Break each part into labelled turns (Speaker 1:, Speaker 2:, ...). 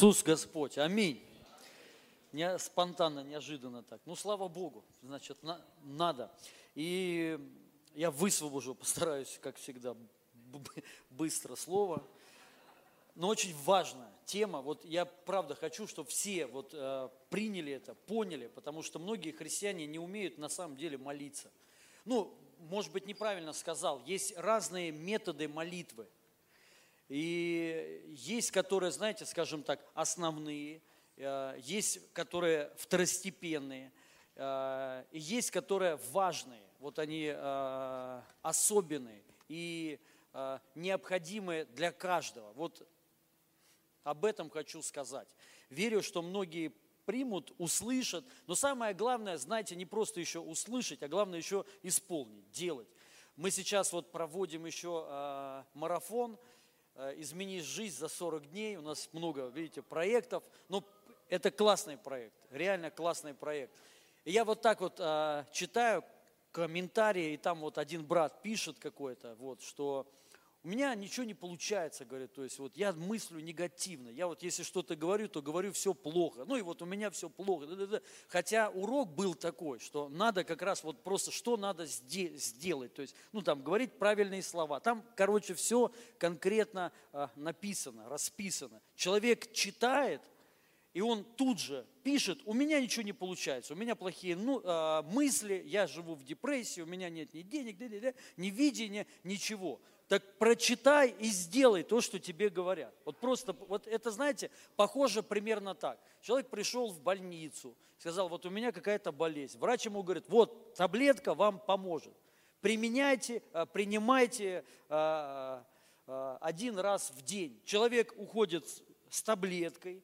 Speaker 1: Иисус Господь. Аминь. Не, спонтанно, неожиданно так. Ну, слава Богу, значит, на, надо. И я высвобожу, постараюсь, как всегда, быстро слово. Но очень важная тема. Вот я правда хочу, чтобы все вот э, приняли это, поняли, потому что многие христиане не умеют на самом деле молиться. Ну, может быть, неправильно сказал. Есть разные методы молитвы. И есть, которые, знаете, скажем так, основные, э, есть, которые второстепенные, э, и есть, которые важные. Вот они э, особенные и необходимые для каждого. Вот об этом хочу сказать. Верю, что многие примут, услышат, но самое главное, знаете, не просто еще услышать, а главное еще исполнить, делать. Мы сейчас вот проводим еще марафон – Э, «Измени жизнь за 40 дней». У нас много, видите, проектов. Но это классный проект, реально классный проект. И я вот так вот э, читаю комментарии, и там вот один брат пишет какой-то, вот, что у меня ничего не получается, говорит, то есть вот я мыслю негативно, я вот если что-то говорю, то говорю все плохо, ну и вот у меня все плохо, хотя урок был такой, что надо как раз вот просто что надо сделать, то есть, ну там говорить правильные слова, там, короче, все конкретно а, написано, расписано. Человек читает, и он тут же пишет, у меня ничего не получается, у меня плохие ну, э, мысли, я живу в депрессии, у меня нет ни денег, ни видения, ничего так прочитай и сделай то, что тебе говорят. Вот просто, вот это, знаете, похоже примерно так. Человек пришел в больницу, сказал, вот у меня какая-то болезнь. Врач ему говорит, вот таблетка вам поможет. Применяйте, э, принимайте э, э, один раз в день. Человек уходит с таблеткой,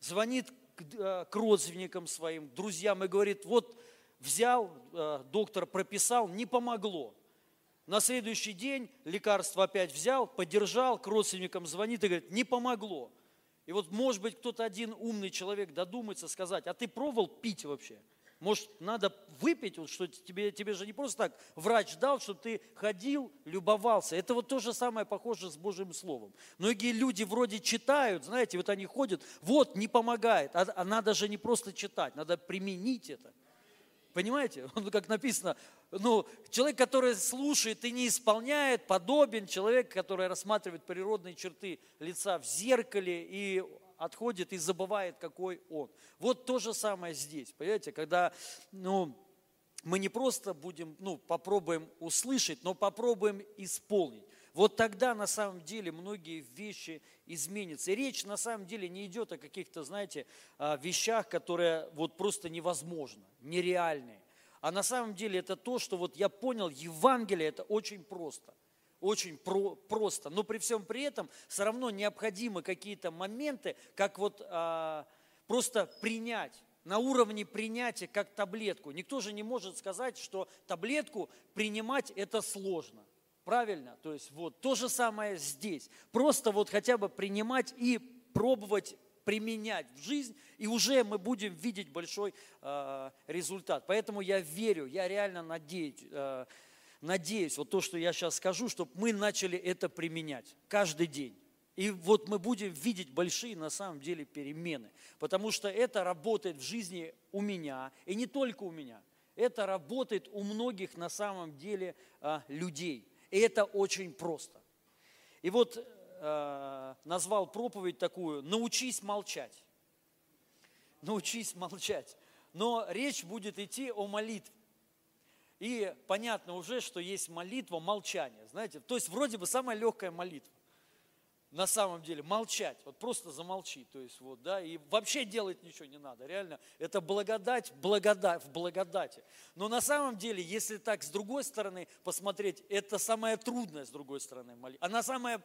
Speaker 1: звонит к родственникам своим, друзьям и говорит, вот взял, доктор прописал, не помогло. На следующий день лекарство опять взял, подержал, к родственникам звонит и говорит, не помогло. И вот, может быть, кто-то один умный человек додумается сказать, а ты пробовал пить вообще? Может, надо выпить, вот, что тебе, тебе же не просто так врач дал, чтобы ты ходил, любовался. Это вот то же самое похоже с Божьим Словом. Многие люди вроде читают, знаете, вот они ходят, вот, не помогает. А, а надо же не просто читать, надо применить это. Понимаете? Он, как написано, ну, человек, который слушает и не исполняет, подобен человек, который рассматривает природные черты лица в зеркале и отходит и забывает, какой он. Вот то же самое здесь, понимаете, когда, ну, мы не просто будем, ну, попробуем услышать, но попробуем исполнить. Вот тогда на самом деле многие вещи изменятся. И речь на самом деле не идет о каких-то, знаете, а, вещах, которые вот просто невозможно, нереальные. А на самом деле это то, что вот я понял, Евангелие это очень просто. Очень про, просто. Но при всем при этом все равно необходимы какие-то моменты, как вот а, просто принять на уровне принятия как таблетку. Никто же не может сказать, что таблетку принимать это сложно. Правильно? То есть вот то же самое здесь. Просто вот хотя бы принимать и пробовать применять в жизнь, и уже мы будем видеть большой э, результат. Поэтому я верю, я реально надеюсь, э, надеюсь, вот то, что я сейчас скажу, чтобы мы начали это применять каждый день. И вот мы будем видеть большие на самом деле перемены, потому что это работает в жизни у меня, и не только у меня. Это работает у многих на самом деле э, людей. И это очень просто. И вот э, назвал проповедь такую «Научись молчать». Научись молчать. Но речь будет идти о молитве. И понятно уже, что есть молитва молчания. Знаете, то есть вроде бы самая легкая молитва на самом деле молчать, вот просто замолчи, то есть вот, да, и вообще делать ничего не надо, реально, это благодать, благодать, в благодати. Но на самом деле, если так с другой стороны посмотреть, это самое трудное с другой стороны молитва. Она самая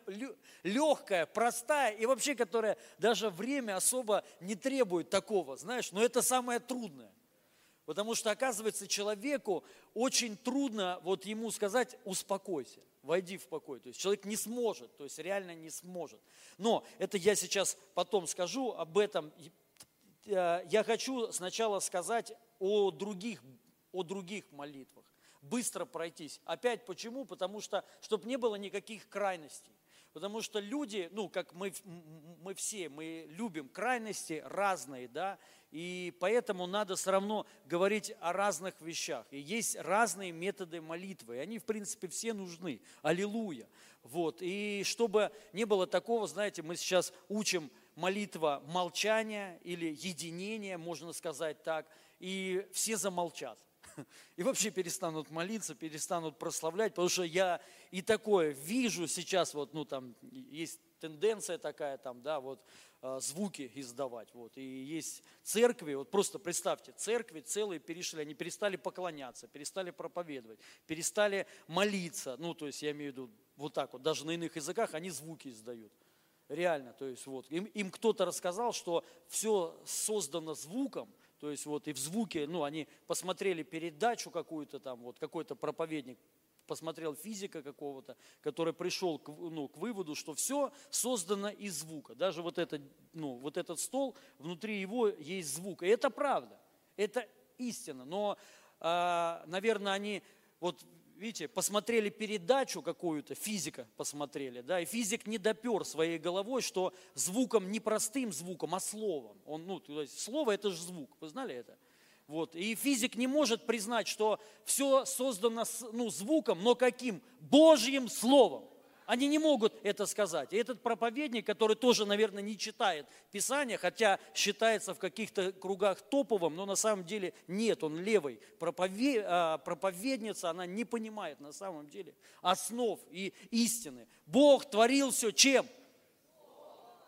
Speaker 1: легкая, простая и вообще, которая даже время особо не требует такого, знаешь, но это самое трудное. Потому что, оказывается, человеку очень трудно вот ему сказать «успокойся» войди в покой. То есть человек не сможет, то есть реально не сможет. Но это я сейчас потом скажу об этом. Э, я хочу сначала сказать о других, о других молитвах. Быстро пройтись. Опять почему? Потому что, чтобы не было никаких крайностей. Потому что люди, ну, как мы, мы все, мы любим крайности разные, да, и поэтому надо все равно говорить о разных вещах. И есть разные методы молитвы, и они, в принципе, все нужны. Аллилуйя. Вот. И чтобы не было такого, знаете, мы сейчас учим молитва молчания или единения, можно сказать так, и все замолчат. И вообще перестанут молиться, перестанут прославлять, потому что я и такое вижу сейчас, вот, ну, там, есть тенденция такая, там, да, вот, а, звуки издавать, вот, и есть церкви, вот просто представьте, церкви целые перешли, они перестали поклоняться, перестали проповедовать, перестали молиться, ну, то есть я имею в виду вот так вот, даже на иных языках они звуки издают. Реально, то есть вот, им, им кто-то рассказал, что все создано звуком, то есть вот и в звуке, ну, они посмотрели передачу какую-то там, вот какой-то проповедник посмотрел физика какого-то, который пришел к, ну, к выводу, что все создано из звука. Даже вот, это, ну, вот этот стол, внутри его есть звук. И это правда, это истина. Но, э, наверное, они вот видите, посмотрели передачу какую-то, физика посмотрели, да, и физик не допер своей головой, что звуком не простым звуком, а словом. Он, ну, то есть слово это же звук, вы знали это? Вот. И физик не может признать, что все создано ну, звуком, но каким? Божьим словом. Они не могут это сказать. И этот проповедник, который тоже, наверное, не читает Писание, хотя считается в каких-то кругах топовым, но на самом деле нет, он левый. А, проповедница, она не понимает на самом деле основ и истины. Бог творил все чем?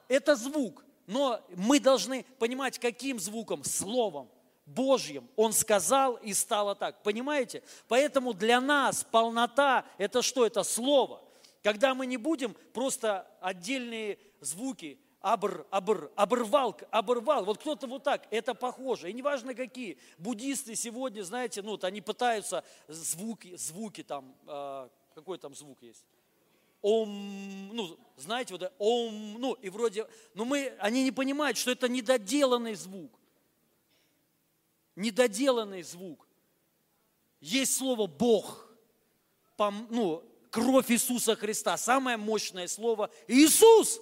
Speaker 1: Это звук. Но мы должны понимать, каким звуком? Словом. Божьим. Он сказал и стало так. Понимаете? Поэтому для нас полнота – это что? Это Слово. Когда мы не будем просто отдельные звуки, абр, абр, оборвал, оборвал. Вот кто-то вот так, это похоже. И неважно какие. Буддисты сегодня, знаете, ну, вот они пытаются звуки, звуки там, э, какой там звук есть? Ом, ну, знаете, вот ом, ну, и вроде, но мы, они не понимают, что это недоделанный звук. Недоделанный звук. Есть слово Бог, ну, кровь Иисуса Христа. Самое мощное слово Иисус.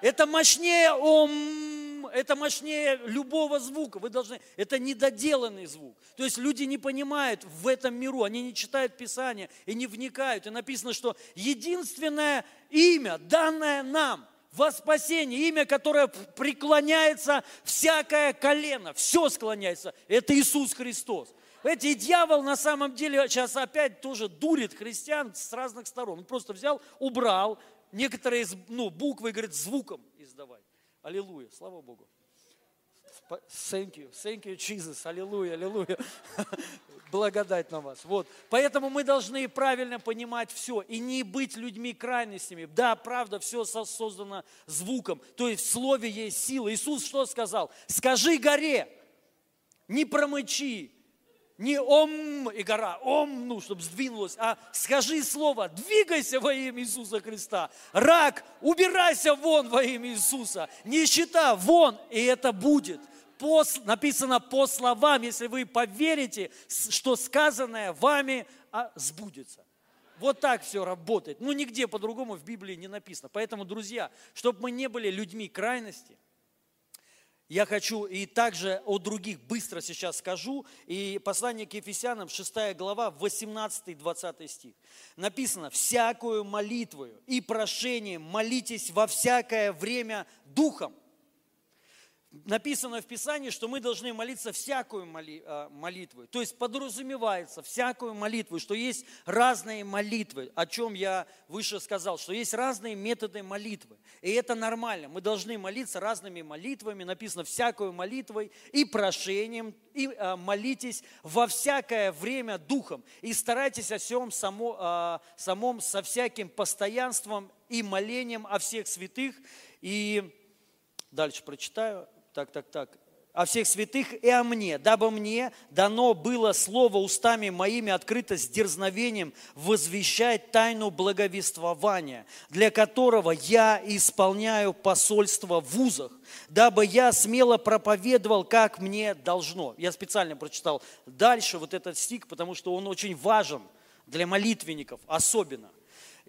Speaker 1: Это мощнее ом, это мощнее любого звука. Вы должны, это недоделанный звук. То есть люди не понимают в этом миру, они не читают Писание и не вникают. И написано, что единственное имя, данное нам, во спасение, имя, которое преклоняется всякое колено, все склоняется, это Иисус Христос. Понимаете, и дьявол на самом деле сейчас опять тоже дурит христиан с разных сторон. Он просто взял, убрал некоторые ну, буквы, говорит, звуком издавать. Аллилуйя, слава Богу. Thank you, thank you, Jesus, аллилуйя, аллилуйя. Благодать на вас. Вот. Поэтому мы должны правильно понимать все и не быть людьми крайностями. Да, правда, все создано звуком, то есть в слове есть сила. Иисус что сказал? Скажи горе, не промычи, не ом и гора, ом, ну, чтобы сдвинулась, а скажи слово, двигайся во имя Иисуса Христа. Рак, убирайся вон во имя Иисуса. Нищета, вон, и это будет. По, написано по словам, если вы поверите, что сказанное вами а, сбудется. Вот так все работает. Ну, нигде по-другому в Библии не написано. Поэтому, друзья, чтобы мы не были людьми крайности – я хочу и также о других быстро сейчас скажу. И послание к Ефесянам, 6 глава, 18-20 стих. Написано, «Всякую молитвою и прошением молитесь во всякое время Духом, написано в Писании, что мы должны молиться всякую а, молитву. То есть подразумевается всякую молитву, что есть разные молитвы, о чем я выше сказал, что есть разные методы молитвы. И это нормально. Мы должны молиться разными молитвами. Написано всякую молитвой и прошением, и а, молитесь во всякое время духом. И старайтесь о всем само, а, самом со всяким постоянством и молением о всех святых. И дальше прочитаю так, так, так, о всех святых и о мне, дабы мне дано было слово устами моими открыто с дерзновением возвещать тайну благовествования, для которого я исполняю посольство в вузах, дабы я смело проповедовал, как мне должно. Я специально прочитал дальше вот этот стих, потому что он очень важен для молитвенников особенно.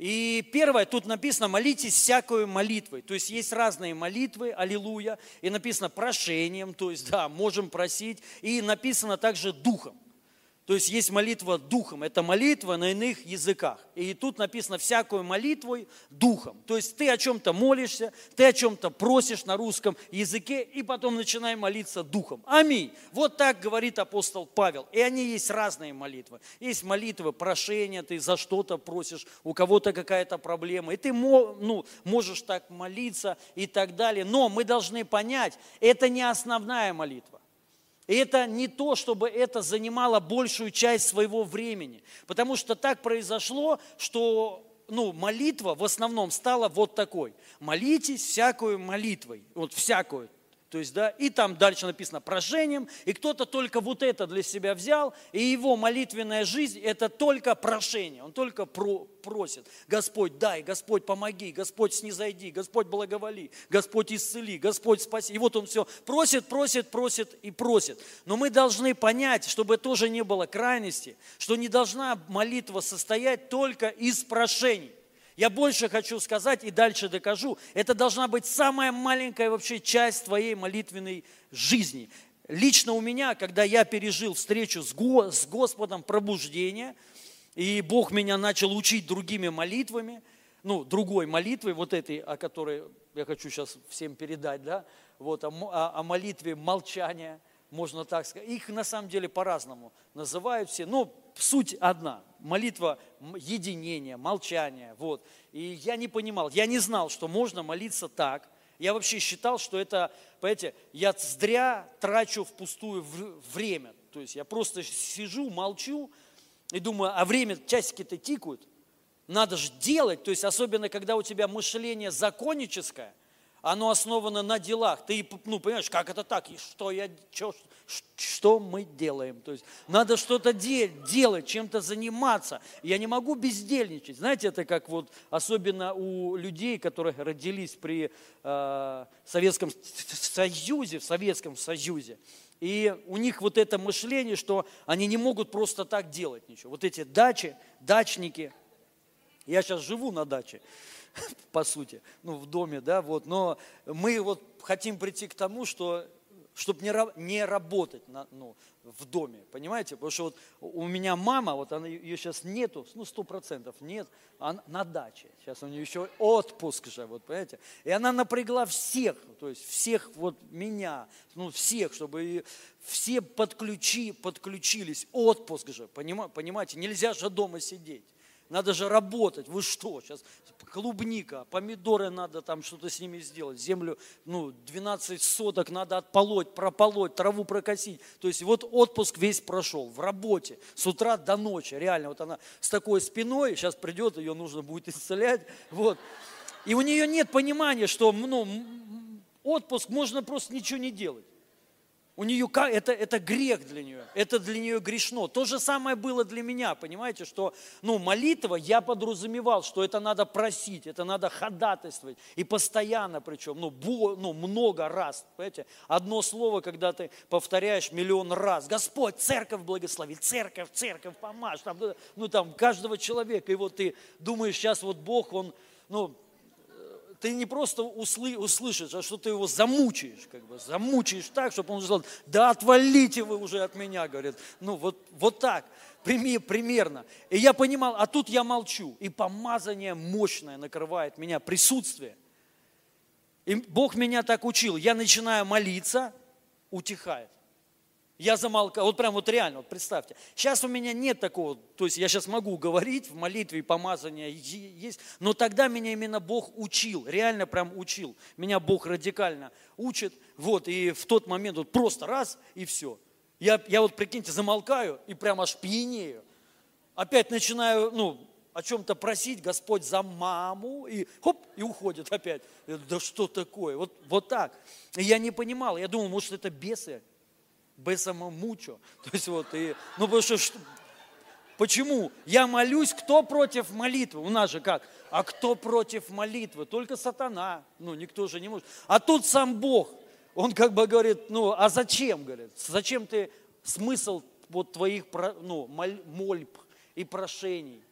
Speaker 1: И первое, тут написано, молитесь всякую молитвой. То есть есть разные молитвы, аллилуйя. И написано прошением, то есть, да, можем просить. И написано также духом. То есть есть молитва духом, это молитва на иных языках. И тут написано всякую молитвой духом. То есть ты о чем-то молишься, ты о чем-то просишь на русском языке, и потом начинай молиться духом. Аминь. Вот так говорит апостол Павел. И они есть разные молитвы. Есть молитвы прошения, ты за что-то просишь, у кого-то какая-то проблема, и ты ну, можешь так молиться и так далее. Но мы должны понять, это не основная молитва. И это не то, чтобы это занимало большую часть своего времени. Потому что так произошло, что ну, молитва в основном стала вот такой. Молитесь всякую молитвой. Вот всякую. То есть, да, и там дальше написано прошением, и кто-то только вот это для себя взял, и его молитвенная жизнь – это только прошение, он только про, просит. Господь, дай, Господь, помоги, Господь, снизойди, Господь, благоволи, Господь, исцели, Господь, спаси. И вот он все просит, просит, просит и просит. Но мы должны понять, чтобы тоже не было крайности, что не должна молитва состоять только из прошений. Я больше хочу сказать и дальше докажу. Это должна быть самая маленькая вообще часть твоей молитвенной жизни. Лично у меня, когда я пережил встречу с, Го, с Господом пробуждение, и Бог меня начал учить другими молитвами, ну, другой молитвой, вот этой, о которой я хочу сейчас всем передать, да, вот, о, о, молитве молчания, можно так сказать. Их на самом деле по-разному называют все, но суть одна. Молитва единения, молчания. Вот. И я не понимал, я не знал, что можно молиться так. Я вообще считал, что это, понимаете, я зря трачу впустую время. То есть я просто сижу, молчу и думаю, а время, часики-то тикают. Надо же делать, то есть особенно, когда у тебя мышление законническое, оно основано на делах. Ты, ну, понимаешь, как это так? И что я, что, что мы делаем? То есть надо что-то делать, чем-то заниматься. Я не могу бездельничать. Знаете, это как вот, особенно у людей, которые родились при э, Советском Союзе, в Советском Союзе. И у них вот это мышление, что они не могут просто так делать ничего. Вот эти дачи, дачники. Я сейчас живу на даче. по сути, ну, в доме, да, вот, но мы вот хотим прийти к тому, что чтобы не, не работать на, ну, в доме, понимаете? Потому что вот у меня мама, вот она, ее сейчас нету, ну, сто процентов нет, она на даче. Сейчас у нее еще отпуск же, вот, понимаете? И она напрягла всех, то есть всех вот меня, ну, всех, чтобы все подключи, подключились, отпуск же, понимаете? Нельзя же дома сидеть. Надо же работать. Вы что? Сейчас клубника, помидоры надо там что-то с ними сделать. Землю, ну, 12 соток надо отполоть, прополоть, траву прокосить. То есть вот отпуск весь прошел в работе с утра до ночи. Реально, вот она с такой спиной, сейчас придет, ее нужно будет исцелять. Вот. И у нее нет понимания, что ну, отпуск можно просто ничего не делать. У нее это, это грех для нее, это для нее грешно. То же самое было для меня, понимаете, что ну, молитва, я подразумевал, что это надо просить, это надо ходатайствовать, и постоянно причем, ну, бо, ну много раз, понимаете, одно слово, когда ты повторяешь миллион раз, Господь, церковь благослови, церковь, церковь, помажь, там, ну там каждого человека, и вот ты думаешь, сейчас вот Бог, Он, ну, ты не просто услы, услышишь, а что ты его замучаешь, как бы, замучаешь так, чтобы он сказал, да отвалите вы уже от меня, говорит. Ну, вот, вот так, прими, примерно. И я понимал, а тут я молчу, и помазание мощное накрывает меня, присутствие. И Бог меня так учил, я начинаю молиться, утихает. Я замолкаю, вот прям вот реально, вот представьте. Сейчас у меня нет такого, то есть я сейчас могу говорить в молитве, и помазание есть, но тогда меня именно Бог учил, реально прям учил. Меня Бог радикально учит, вот, и в тот момент вот просто раз, и все. Я, я вот, прикиньте, замолкаю и прям аж пьянею. Опять начинаю, ну, о чем-то просить, Господь за маму, и хоп, и уходит опять. Да что такое? Вот, вот так. И я не понимал, я думал, может, это бесы бесамо мучо. То есть вот, и, ну потому что, что, почему? Я молюсь, кто против молитвы? У нас же как? А кто против молитвы? Только сатана. Ну, никто же не может. А тут сам Бог. Он как бы говорит, ну, а зачем, говорит? Зачем ты смысл вот твоих ну, мольб и прошений?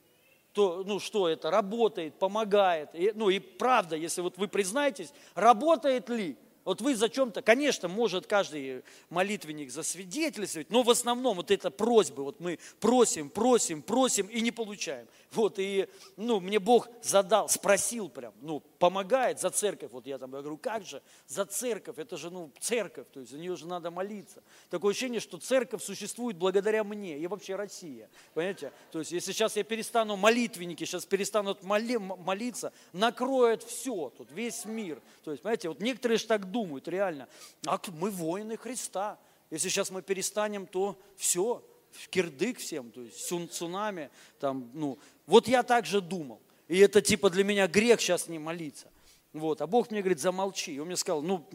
Speaker 1: то, ну, что это работает, помогает. И, ну и правда, если вот вы признаетесь, работает ли? Вот вы за чем-то, конечно, может каждый молитвенник засвидетельствовать, но в основном вот это просьбы, вот мы просим, просим, просим и не получаем. Вот, и, ну, мне Бог задал, спросил прям, ну, помогает за церковь. Вот я там говорю, как же за церковь? Это же, ну, церковь, то есть за нее же надо молиться. Такое ощущение, что церковь существует благодаря мне и вообще Россия. Понимаете? То есть если сейчас я перестану, молитвенники сейчас перестанут моли, молиться, накроет все, тут весь мир. То есть, понимаете, вот некоторые же так думают, реально, а мы воины Христа. Если сейчас мы перестанем, то все, кирдык всем, то есть цунами, там, ну, вот я так же думал. И это типа для меня грех сейчас не молиться. Вот. А Бог мне говорит, замолчи. И он мне сказал, ну,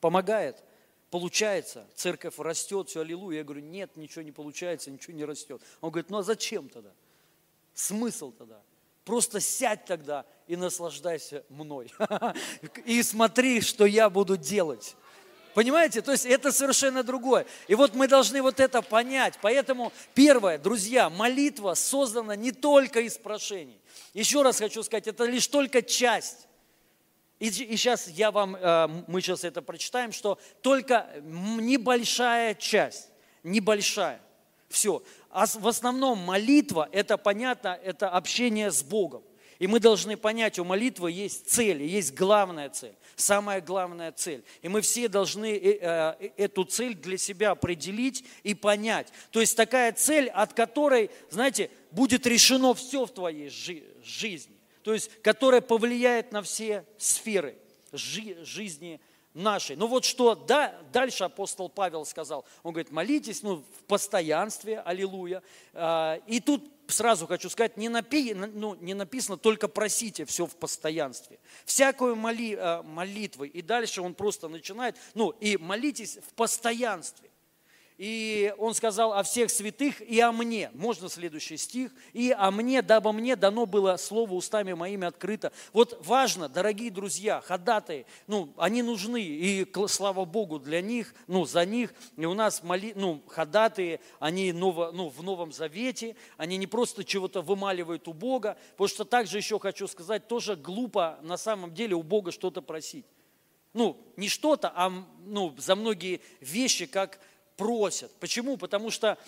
Speaker 1: помогает, получается, церковь растет, все, аллилуйя. Я говорю, нет, ничего не получается, ничего не растет. Он говорит, ну а зачем тогда? Смысл тогда? Просто сядь тогда и наслаждайся мной. И смотри, что я буду делать. Понимаете? То есть это совершенно другое. И вот мы должны вот это понять. Поэтому первое, друзья, молитва создана не только из прошений. Еще раз хочу сказать, это лишь только часть. И, и сейчас я вам, э, мы сейчас это прочитаем, что только небольшая часть, небольшая. Все. А в основном молитва, это понятно, это общение с Богом. И мы должны понять, у молитвы есть цель, есть главная цель, самая главная цель. И мы все должны э, э, эту цель для себя определить и понять. То есть такая цель, от которой, знаете, будет решено все в твоей жизни. То есть, которая повлияет на все сферы жизни нашей. Ну вот что да, дальше апостол Павел сказал. Он говорит, молитесь ну, в постоянстве, аллилуйя. А, и тут сразу хочу сказать, не, напи, ну, не написано только просите все в постоянстве. Всякую моли, э, молитвы. И дальше он просто начинает, ну и молитесь в постоянстве. И он сказал о всех святых и о мне. Можно следующий стих. И о мне, дабы мне дано было слово устами моими открыто. Вот важно, дорогие друзья, ходатые, ну, они нужны. И слава Богу для них, ну, за них. И у нас моли, ну, ходатые, они ново, ну, в Новом Завете. Они не просто чего-то вымаливают у Бога. Потому что также еще хочу сказать, тоже глупо на самом деле у Бога что-то просить. Ну, не что-то, а ну, за многие вещи, как просят. Почему? Потому что,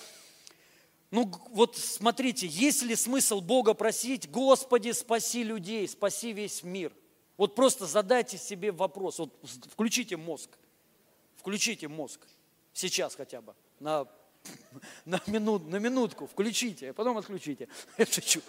Speaker 1: ну вот смотрите, есть ли смысл Бога просить, Господи, спаси людей, спаси весь мир? Вот просто задайте себе вопрос, вот включите мозг, включите мозг, сейчас хотя бы, на, на, минут, на минутку, включите, а потом отключите. Я шучу.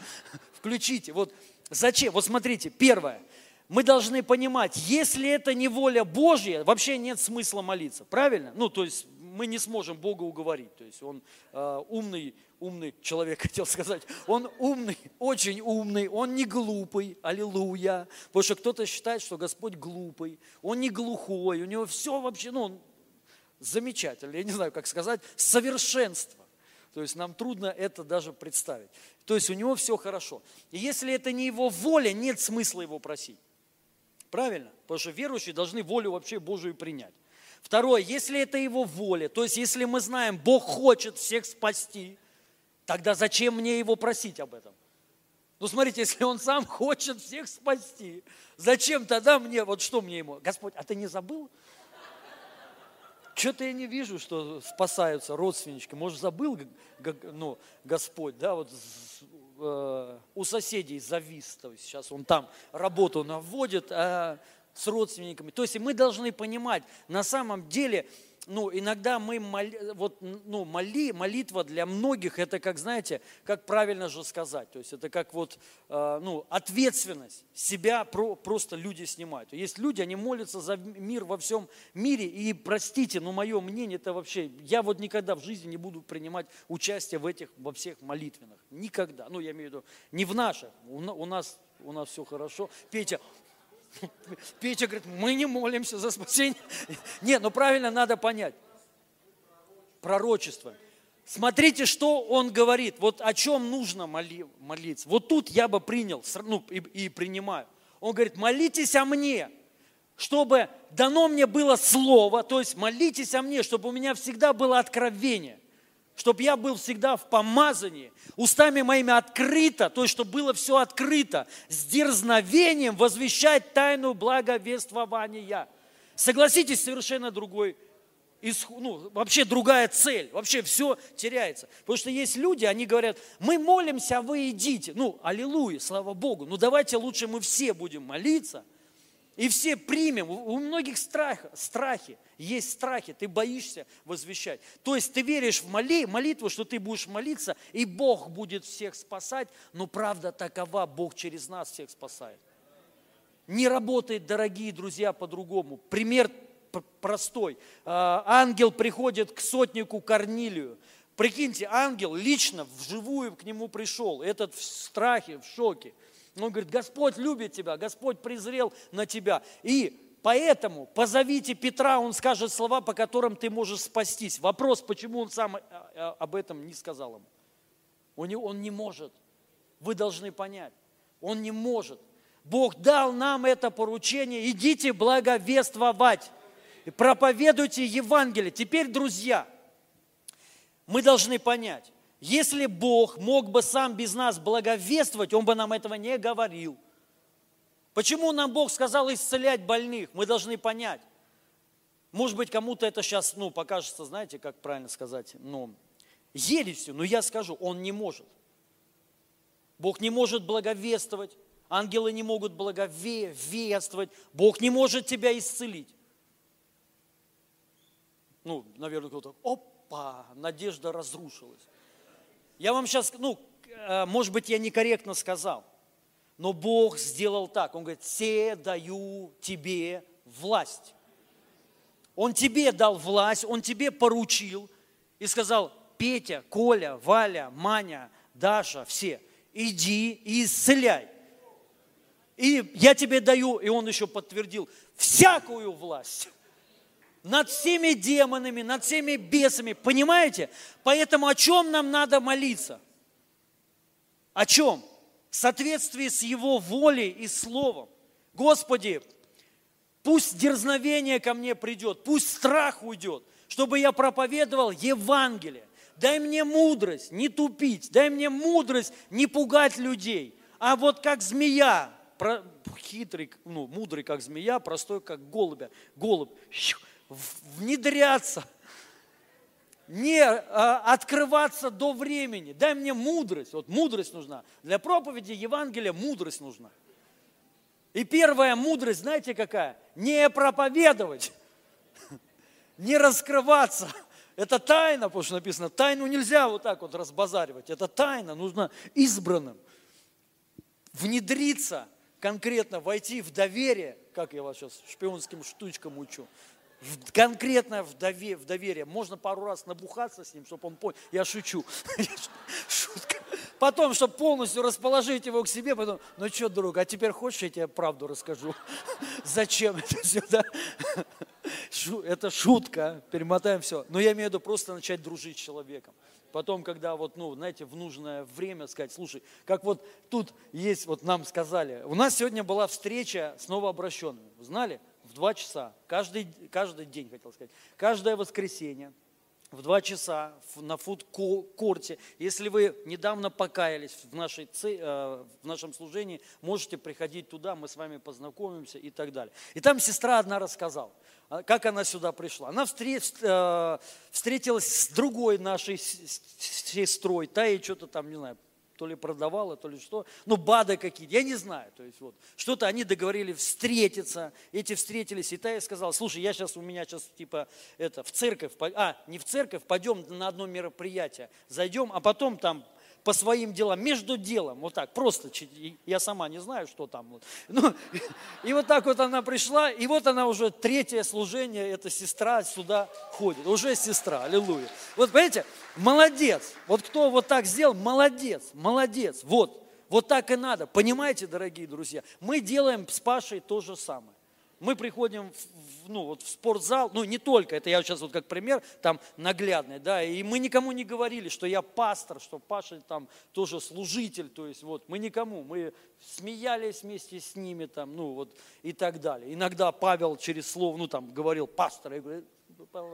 Speaker 1: Включите, вот зачем? Вот смотрите, первое, мы должны понимать, если это не воля Божья, вообще нет смысла молиться, правильно? Ну, то есть мы не сможем Бога уговорить. То есть он э, умный, умный человек, хотел сказать. Он умный, очень умный, он не глупый, аллилуйя. Потому что кто-то считает, что Господь глупый, он не глухой, у него все вообще, ну, он замечательно, я не знаю, как сказать, совершенство. То есть нам трудно это даже представить. То есть у него все хорошо. И если это не его воля, нет смысла его просить. Правильно? Потому что верующие должны волю вообще Божию принять. Второе, если это его воля, то есть если мы знаем, Бог хочет всех спасти, тогда зачем мне его просить об этом? Ну, смотрите, если он сам хочет всех спасти, зачем тогда мне, вот что мне ему? Господь, а ты не забыл? Что-то я не вижу, что спасаются родственнички. Может, забыл ну, Господь, да, вот э, у соседей завис, то есть сейчас он там работу наводит, а с родственниками. То есть мы должны понимать, на самом деле, ну, иногда мы, моли, вот, ну, моли, молитва для многих, это как, знаете, как правильно же сказать, то есть это как вот, э, ну, ответственность себя про, просто люди снимают. Есть люди, они молятся за мир во всем мире, и простите, но мое мнение, это вообще, я вот никогда в жизни не буду принимать участие в этих, во всех молитвенных, никогда, ну, я имею в виду, не в наших, у, у нас у нас все хорошо. Петя, Петя говорит, мы не молимся за спасение. Нет, ну правильно надо понять. Пророчество. Смотрите, что он говорит. Вот о чем нужно моли, молиться. Вот тут я бы принял ну, и, и принимаю. Он говорит, молитесь о мне, чтобы дано мне было слово, то есть молитесь о мне, чтобы у меня всегда было откровение, чтобы я был всегда в помазании, устами моими открыто, то есть, чтобы было все открыто, с дерзновением возвещать тайну благовествования. Согласитесь, совершенно другой ну, вообще другая цель, вообще все теряется. Потому что есть люди, они говорят, мы молимся, а вы идите. Ну, аллилуйя, слава Богу. Ну, давайте лучше мы все будем молиться, и все примем. У многих страх, страхи, есть страхи, ты боишься возвещать. То есть ты веришь в моли, молитву, что ты будешь молиться, и Бог будет всех спасать, но правда такова, Бог через нас всех спасает. Не работает, дорогие друзья, по-другому. Пример простой. А, ангел приходит к сотнику Корнилию. Прикиньте, ангел лично вживую к нему пришел, этот в страхе, в шоке. Он говорит, Господь любит тебя, Господь презрел на тебя. И поэтому позовите Петра, он скажет слова, по которым ты можешь спастись. Вопрос, почему он сам а, а, об этом не сказал ему. Он не, он не может. Вы должны понять. Он не может. Бог дал нам это поручение, идите благовествовать проповедуйте Евангелие. Теперь, друзья, мы должны понять, если Бог мог бы сам без нас благовествовать, Он бы нам этого не говорил. Почему нам Бог сказал исцелять больных? Мы должны понять. Может быть, кому-то это сейчас, ну, покажется, знаете, как правильно сказать, ну, ересью, но я скажу, Он не может. Бог не может благовествовать, ангелы не могут благовествовать, Бог не может тебя исцелить. Ну, наверное, кто-то, опа, надежда разрушилась. Я вам сейчас, ну, э, может быть, я некорректно сказал, но Бог сделал так. Он говорит, все даю тебе власть. Он тебе дал власть, Он тебе поручил и сказал, Петя, Коля, Валя, Маня, Даша, все, иди и исцеляй. И я тебе даю, и он еще подтвердил, всякую власть над всеми демонами, над всеми бесами. Понимаете? Поэтому о чем нам надо молиться? О чем? В соответствии с Его волей и Словом. Господи, пусть дерзновение ко мне придет, пусть страх уйдет, чтобы я проповедовал Евангелие. Дай мне мудрость не тупить, дай мне мудрость не пугать людей. А вот как змея, хитрый, ну, мудрый как змея, простой как голубя, голубь, внедряться, не а, открываться до времени. Дай мне мудрость. Вот мудрость нужна. Для проповеди Евангелия мудрость нужна. И первая мудрость, знаете какая? Не проповедовать, не раскрываться. Это тайна, потому что написано, тайну нельзя вот так вот разбазаривать. Это тайна, нужно избранным. Внедриться конкретно, войти в доверие, как я вас сейчас шпионским штучкам учу, конкретно в, довер, в доверие. Можно пару раз набухаться с ним, чтобы он понял. Я шучу. Шутка. Потом, чтобы полностью расположить его к себе, потом, ну что, друг, а теперь хочешь, я тебе правду расскажу? Зачем это сюда? Это шутка, перемотаем все. Но я имею в виду просто начать дружить с человеком. Потом, когда вот, ну, знаете, в нужное время сказать, слушай, как вот тут есть, вот нам сказали, у нас сегодня была встреча с новообращенными, знали? В два часа, каждый, каждый день, хотел сказать, каждое воскресенье, в два часа на фуд-корте. Если вы недавно покаялись в, нашей, э, в нашем служении, можете приходить туда, мы с вами познакомимся и так далее. И там сестра одна рассказала, а, как она сюда пришла. Она э, встретилась с другой нашей сестрой, та ей что-то там, не знаю, то ли продавала, то ли что. Ну, БАДы какие-то, я не знаю. То есть вот что-то они договорили встретиться, эти встретились, и та ей сказала, слушай, я сейчас, у меня сейчас типа это, в церковь, а, не в церковь, пойдем на одно мероприятие, зайдем, а потом там по своим делам, между делом, вот так, просто, я сама не знаю, что там. Ну, и вот так вот она пришла, и вот она уже третье служение, эта сестра сюда ходит, уже сестра, аллилуйя. Вот понимаете, молодец, вот кто вот так сделал, молодец, молодец, вот, вот так и надо, понимаете, дорогие друзья, мы делаем с Пашей то же самое мы приходим в, ну, вот в спортзал, ну не только, это я сейчас вот как пример, там наглядный, да, и мы никому не говорили, что я пастор, что Паша там тоже служитель, то есть вот мы никому, мы смеялись вместе с ними там, ну вот и так далее. Иногда Павел через слово, ну там говорил пастор, я говорю,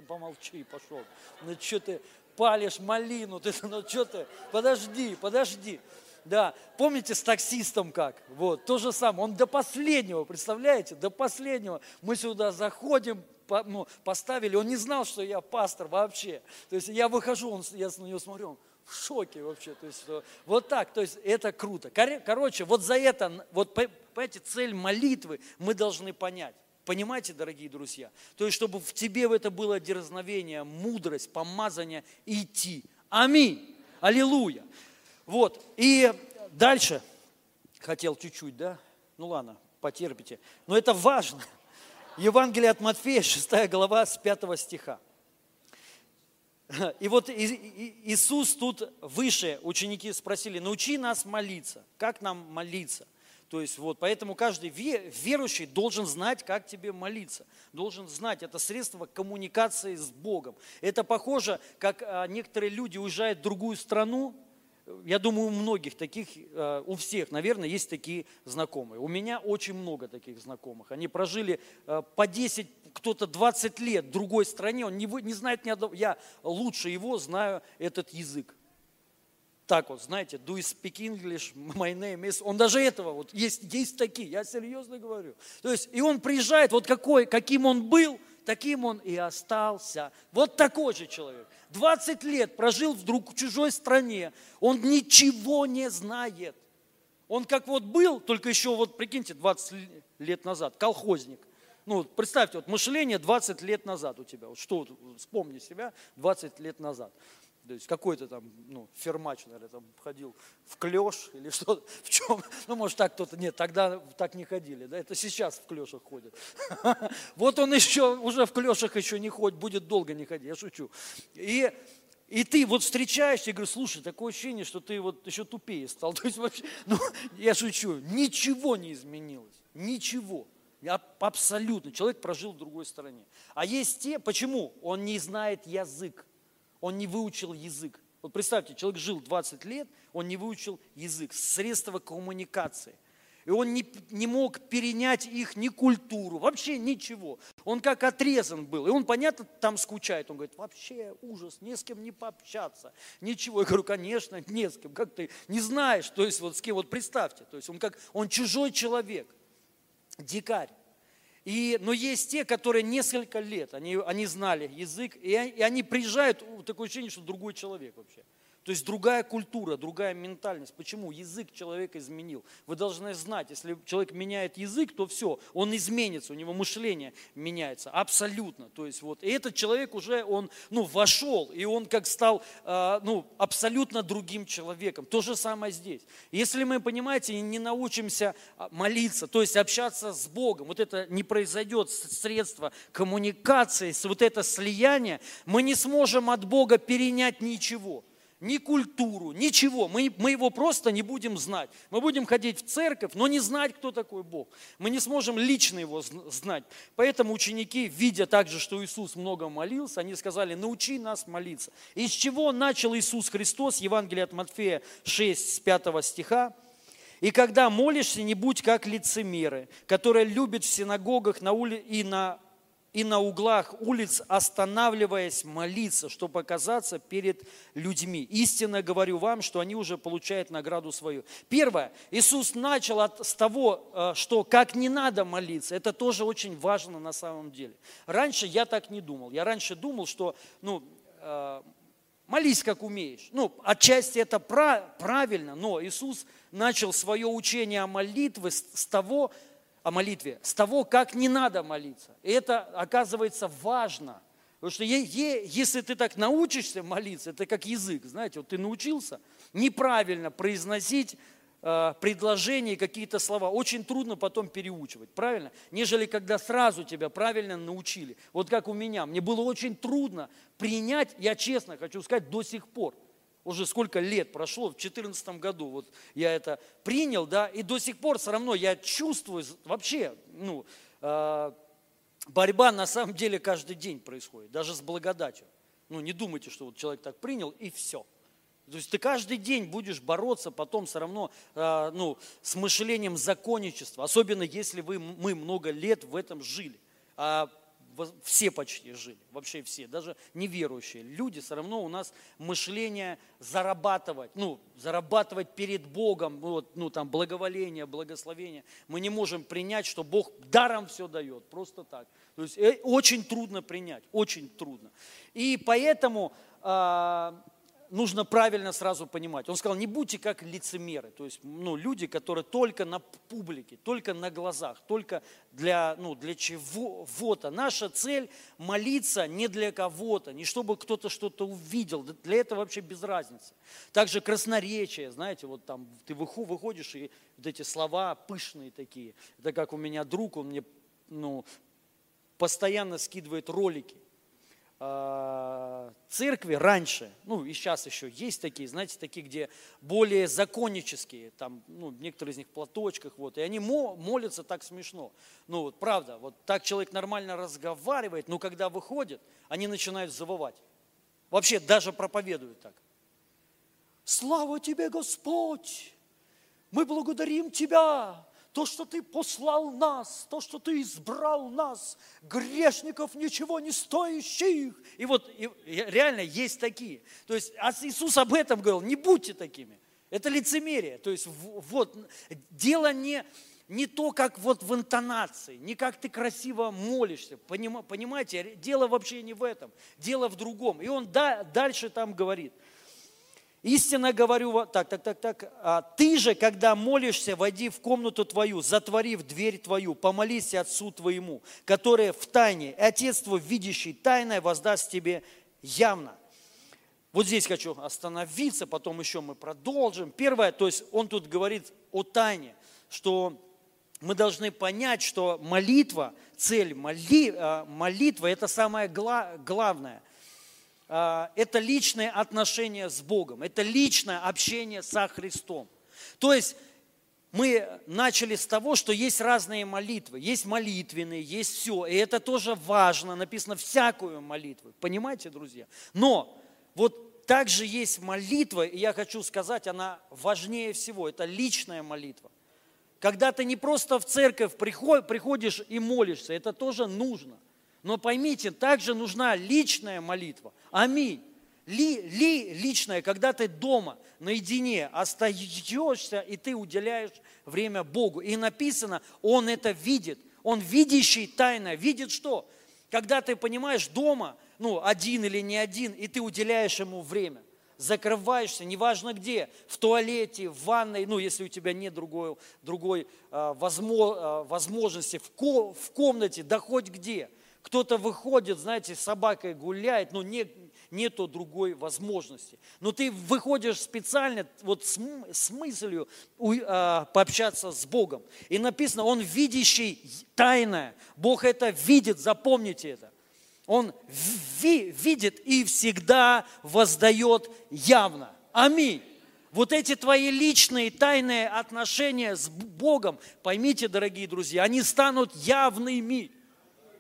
Speaker 1: помолчи, пошел, ну что ты, палишь малину, ты, ну что ты, подожди, подожди. Да, помните с таксистом как? Вот, то же самое. Он до последнего, представляете, до последнего. Мы сюда заходим, по, ну, поставили, он не знал, что я пастор вообще. То есть я выхожу, он, я на него смотрю, он в шоке вообще. То есть вот так, то есть это круто. Короче, вот за это, вот понимаете, цель молитвы мы должны понять. Понимаете, дорогие друзья? То есть, чтобы в тебе это было дерзновение, мудрость, помазание идти. Аминь. Аллилуйя. Вот. И дальше хотел чуть-чуть, да? Ну ладно, потерпите. Но это важно. Евангелие от Матфея, 6 глава, с 5 стиха. И вот Иисус тут выше, ученики спросили, научи нас молиться. Как нам молиться? То есть вот, поэтому каждый верующий должен знать, как тебе молиться. Должен знать, это средство коммуникации с Богом. Это похоже, как а, некоторые люди уезжают в другую страну, я думаю, у многих таких, а, у всех, наверное, есть такие знакомые. У меня очень много таких знакомых. Они прожили а, по 10, кто-то 20 лет в другой стране, он не, не знает ни одного. Я лучше его знаю этот язык так вот, знаете, do you speak English, my name is, он даже этого, вот есть, есть такие, я серьезно говорю. То есть, и он приезжает, вот какой, каким он был, таким он и остался. Вот такой же человек. 20 лет прожил вдруг в чужой стране, он ничего не знает. Он как вот был, только еще вот, прикиньте, 20 лет назад, колхозник. Ну, представьте, вот мышление 20 лет назад у тебя. Вот что, вспомни себя 20 лет назад. То есть какой-то там, ну, фермач, наверное, там ходил в клеш или что в чем. Ну, может, так кто-то, нет, тогда так не ходили, да, это сейчас в клешах ходят. Вот он еще, уже в клешах еще не ходит, будет долго не ходить, я шучу. И, и ты вот встречаешься и говоришь, слушай, такое ощущение, что ты вот еще тупее стал. То есть вообще, ну, я шучу, ничего не изменилось, ничего. Абсолютно. Человек прожил в другой стране. А есть те, почему? Он не знает язык. Он не выучил язык. Вот представьте, человек жил 20 лет, он не выучил язык, средства коммуникации. И он не, не мог перенять их ни культуру, вообще ничего. Он как отрезан был. И он, понятно, там скучает. Он говорит, вообще ужас, не с кем не пообщаться. Ничего. Я говорю, конечно, не с кем. Как ты не знаешь, то есть вот с кем, вот представьте. То есть он как, он чужой человек, дикарь. И, но есть те, которые несколько лет, они, они знали язык, и, они приезжают, такое ощущение, что другой человек вообще. То есть другая культура, другая ментальность. Почему? Язык человека изменил. Вы должны знать, если человек меняет язык, то все, он изменится, у него мышление меняется. Абсолютно. То есть вот, и этот человек уже, он, ну, вошел, и он как стал, э, ну, абсолютно другим человеком. То же самое здесь. Если мы, понимаете, не научимся а, молиться, то есть общаться с Богом, вот это не произойдет средство коммуникации, вот это слияние, мы не сможем от Бога перенять ничего ни культуру, ничего. Мы, мы его просто не будем знать. Мы будем ходить в церковь, но не знать, кто такой Бог. Мы не сможем лично его знать. Поэтому ученики, видя также, что Иисус много молился, они сказали, научи нас молиться. Из чего начал Иисус Христос, Евангелие от Матфея 6, с 5 стиха. И когда молишься, не будь как лицемеры, которые любят в синагогах на ули... и на и на углах улиц, останавливаясь молиться, чтобы показаться перед людьми. Истинно говорю вам, что они уже получают награду свою. Первое, Иисус начал от, с того, э, что как не надо молиться. Это тоже очень важно на самом деле. Раньше я так не думал. Я раньше думал, что ну, э, молись как умеешь. Ну, отчасти это правильно, но Иисус начал свое учение о молитве с того, о молитве, с того, как не надо молиться. И это оказывается важно. Потому что если ты так научишься молиться, это как язык, знаете, вот ты научился неправильно произносить э, предложения, какие-то слова, очень трудно потом переучивать, правильно? Нежели когда сразу тебя правильно научили. Вот как у меня, мне было очень трудно принять, я честно хочу сказать, до сих пор – уже сколько лет прошло, в 2014 году вот я это принял, да, и до сих пор все равно я чувствую вообще, ну, э, борьба на самом деле каждый день происходит, даже с благодатью. Ну, не думайте, что вот человек так принял и все. То есть ты каждый день будешь бороться потом все равно э, ну, с мышлением законничества, особенно если вы, мы много лет в этом жили. А все почти жили, вообще все, даже неверующие люди, все равно у нас мышление зарабатывать, ну, зарабатывать перед Богом, вот, ну, там, благоволение, благословение. Мы не можем принять, что Бог даром все дает, просто так. То есть э, очень трудно принять, очень трудно. И поэтому э, нужно правильно сразу понимать. Он сказал, не будьте как лицемеры, то есть ну, люди, которые только на публике, только на глазах, только для, ну, для чего-то. Наша цель молиться не для кого-то, не чтобы кто-то что-то увидел, для этого вообще без разницы. Также красноречие, знаете, вот там ты выходишь и вот эти слова пышные такие. Это как у меня друг, он мне ну, постоянно скидывает ролики церкви раньше, ну и сейчас еще есть такие, знаете, такие, где более законнические, там, ну, некоторые из них в платочках, вот, и они молятся так смешно. Ну, вот, правда, вот так человек нормально разговаривает, но когда выходит, они начинают завывать. Вообще даже проповедуют так. Слава тебе, Господь! Мы благодарим Тебя, то, что Ты послал нас, то, что Ты избрал нас, грешников ничего не стоящих. И вот и реально есть такие. То есть а Иисус об этом говорил, не будьте такими. Это лицемерие. То есть вот дело не, не то, как вот в интонации, не как ты красиво молишься. Понимаете, дело вообще не в этом, дело в другом. И он дальше там говорит – Истинно говорю, так, так, так, так, а ты же, когда молишься, войди в комнату твою, затворив дверь твою, помолись Отцу твоему, который в тайне, Отец твой, видящий тайное, воздаст тебе явно. Вот здесь хочу остановиться, потом еще мы продолжим. Первое, то есть он тут говорит о тайне, что мы должны понять, что молитва, цель моли, а, молитва – это самое главное. А, это личное отношение с Богом, это личное общение со Христом. То есть мы начали с того, что есть разные молитвы. Есть молитвенные, есть все. И это тоже важно. Написано всякую молитву. Понимаете, друзья? Но вот также есть молитва, и я хочу сказать, она важнее всего. Это личная молитва. Когда ты не просто в церковь приходишь и молишься, это тоже нужно. Но поймите, также нужна личная молитва. Аминь. Ли, ли, личная, когда ты дома, наедине, остаешься, и ты уделяешь время Богу. И написано, Он это видит. Он видящий тайно. Видит что? Когда ты понимаешь дома, ну, один или не один, и ты уделяешь ему время закрываешься, неважно где, в туалете, в ванной, ну, если у тебя нет другой, другой э, возможности, в, ко, в комнате, да хоть где. Кто-то выходит, знаете, с собакой гуляет, но не, нету другой возможности. Но ты выходишь специально вот с, с мыслью у, а, пообщаться с Богом. И написано, Он видящий тайное. Бог это видит, запомните это. Он ви, видит и всегда воздает явно. Аминь. Вот эти твои личные тайные отношения с Богом, поймите, дорогие друзья, они станут явными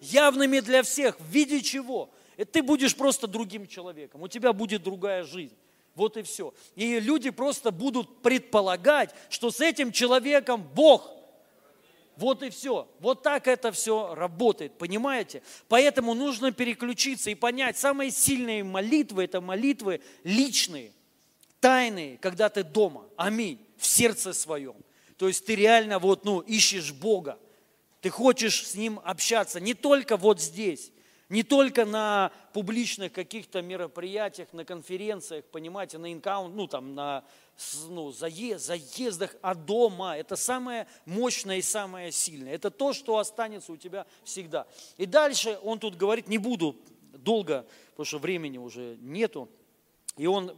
Speaker 1: явными для всех. В виде чего? И ты будешь просто другим человеком, у тебя будет другая жизнь. Вот и все. И люди просто будут предполагать, что с этим человеком Бог. Вот и все. Вот так это все работает, понимаете? Поэтому нужно переключиться и понять, самые сильные молитвы – это молитвы личные, тайные, когда ты дома. Аминь. В сердце своем. То есть ты реально вот, ну, ищешь Бога. Ты хочешь с Ним общаться не только вот здесь, не только на публичных каких-то мероприятиях, на конференциях, понимаете, на инкаунт, ну там на ну, заездах, а дома. Это самое мощное и самое сильное. Это то, что останется у тебя всегда. И дальше он тут говорит, не буду долго, потому что времени уже нету. И он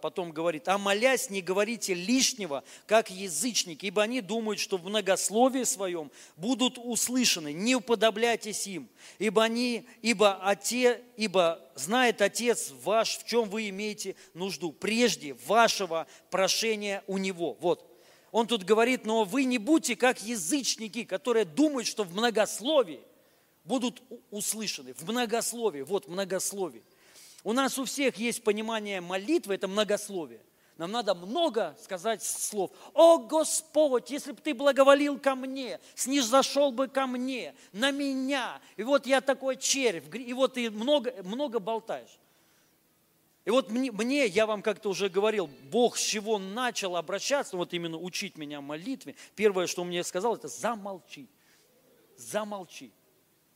Speaker 1: потом говорит, а молясь, не говорите лишнего, как язычники, ибо они думают, что в многословии своем будут услышаны. Не уподобляйтесь им, ибо они, ибо Отец, ибо знает Отец ваш, в чем вы имеете нужду, прежде вашего прошения у Него. Вот. Он тут говорит, но вы не будьте как язычники, которые думают, что в многословии будут услышаны. В многословии, вот многословие. У нас у всех есть понимание молитвы, это многословие. Нам надо много сказать слов. О Господь, если бы ты благоволил ко мне, снизошел бы ко мне, на меня. И вот я такой червь, и вот ты много, много болтаешь. И вот мне, мне, я вам как-то уже говорил, Бог с чего начал обращаться, вот именно учить меня молитве, первое, что он мне сказал, это замолчи, замолчи,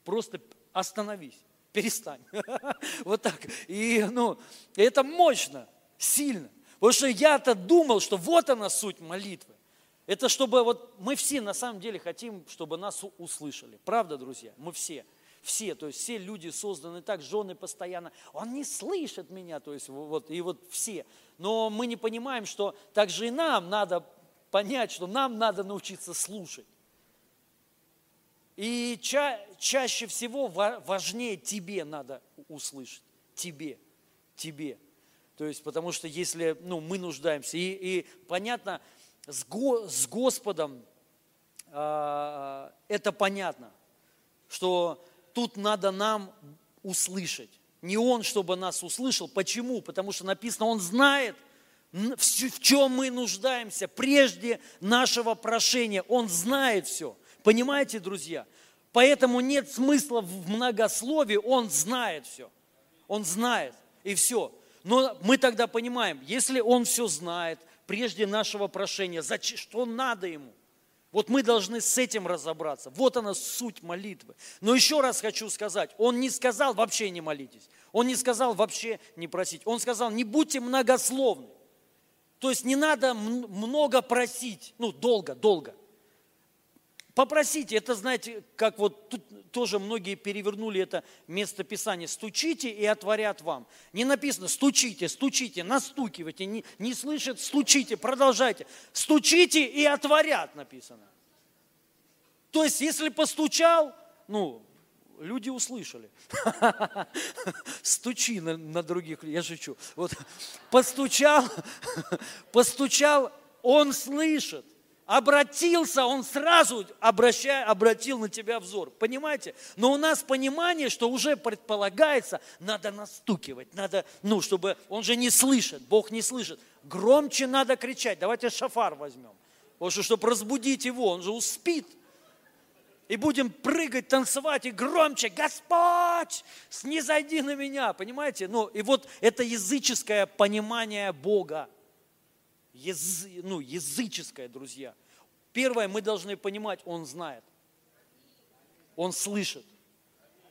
Speaker 1: просто остановись, перестань. Вот так. И ну, это мощно, сильно. Потому что я-то думал, что вот она суть молитвы. Это чтобы вот мы все на самом деле хотим, чтобы нас услышали. Правда, друзья? Мы все. Все, то есть все люди созданы так, жены постоянно. Он не слышит меня, то есть вот, и вот все. Но мы не понимаем, что также и нам надо понять, что нам надо научиться слушать. И ча чаще всего важнее тебе надо услышать. Тебе, тебе. То есть, потому что если ну, мы нуждаемся, и, и понятно, с, Го, с Господом э, это понятно, что тут надо нам услышать. Не Он, чтобы нас услышал. Почему? Потому что написано, Он знает, в, чем мы нуждаемся прежде нашего прошения. Он знает все. Понимаете, друзья? Поэтому нет смысла в многословии, Он знает все. Он знает, и все. Но мы тогда понимаем, если Он все знает, прежде нашего прошения, зачем, что надо Ему? Вот мы должны с этим разобраться. Вот она суть молитвы. Но еще раз хочу сказать, Он не сказал вообще не молитесь. Он не сказал вообще не просить. Он сказал, не будьте многословны. То есть не надо много просить, ну долго, долго. Попросите, это знаете, как вот тут тоже многие перевернули это место Писания. Стучите и отворят вам. Не написано стучите, стучите, настукивайте, не, не слышит, стучите, продолжайте. Стучите и отворят написано. То есть, если постучал, ну, люди услышали. Стучи на, на других, я шучу. Вот постучал, постучал, он слышит обратился, он сразу обращая, обратил на тебя взор. Понимаете? Но у нас понимание, что уже предполагается, надо настукивать, надо, ну, чтобы, он же не слышит, Бог не слышит. Громче надо кричать. Давайте шафар возьмем. Потому что, чтобы разбудить его, он же успит. И будем прыгать, танцевать и громче, Господь, снизойди на меня, понимаете? Ну, и вот это языческое понимание Бога яз, ну, языческое, друзья. Первое, мы должны понимать, Он знает. Он слышит.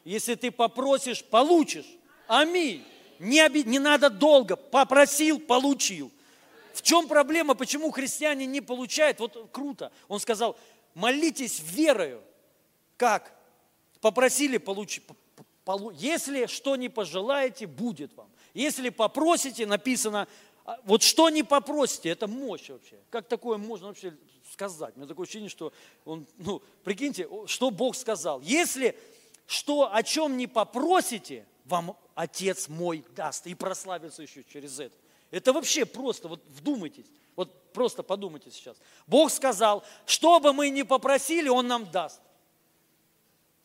Speaker 1: Если ты попросишь, получишь. Аминь. Не, оби... не надо долго. Попросил, получил. В чем проблема? Почему христиане не получают? Вот круто. Он сказал, молитесь верою. Как? Попросили, получи. Если что не пожелаете, будет вам. Если попросите, написано, вот что не попросите, это мощь вообще. Как такое можно вообще сказать? У меня такое ощущение, что он, ну, прикиньте, что Бог сказал. Если что, о чем не попросите, вам Отец мой даст и прославится еще через это. Это вообще просто, вот вдумайтесь, вот просто подумайте сейчас. Бог сказал, что бы мы ни попросили, Он нам даст.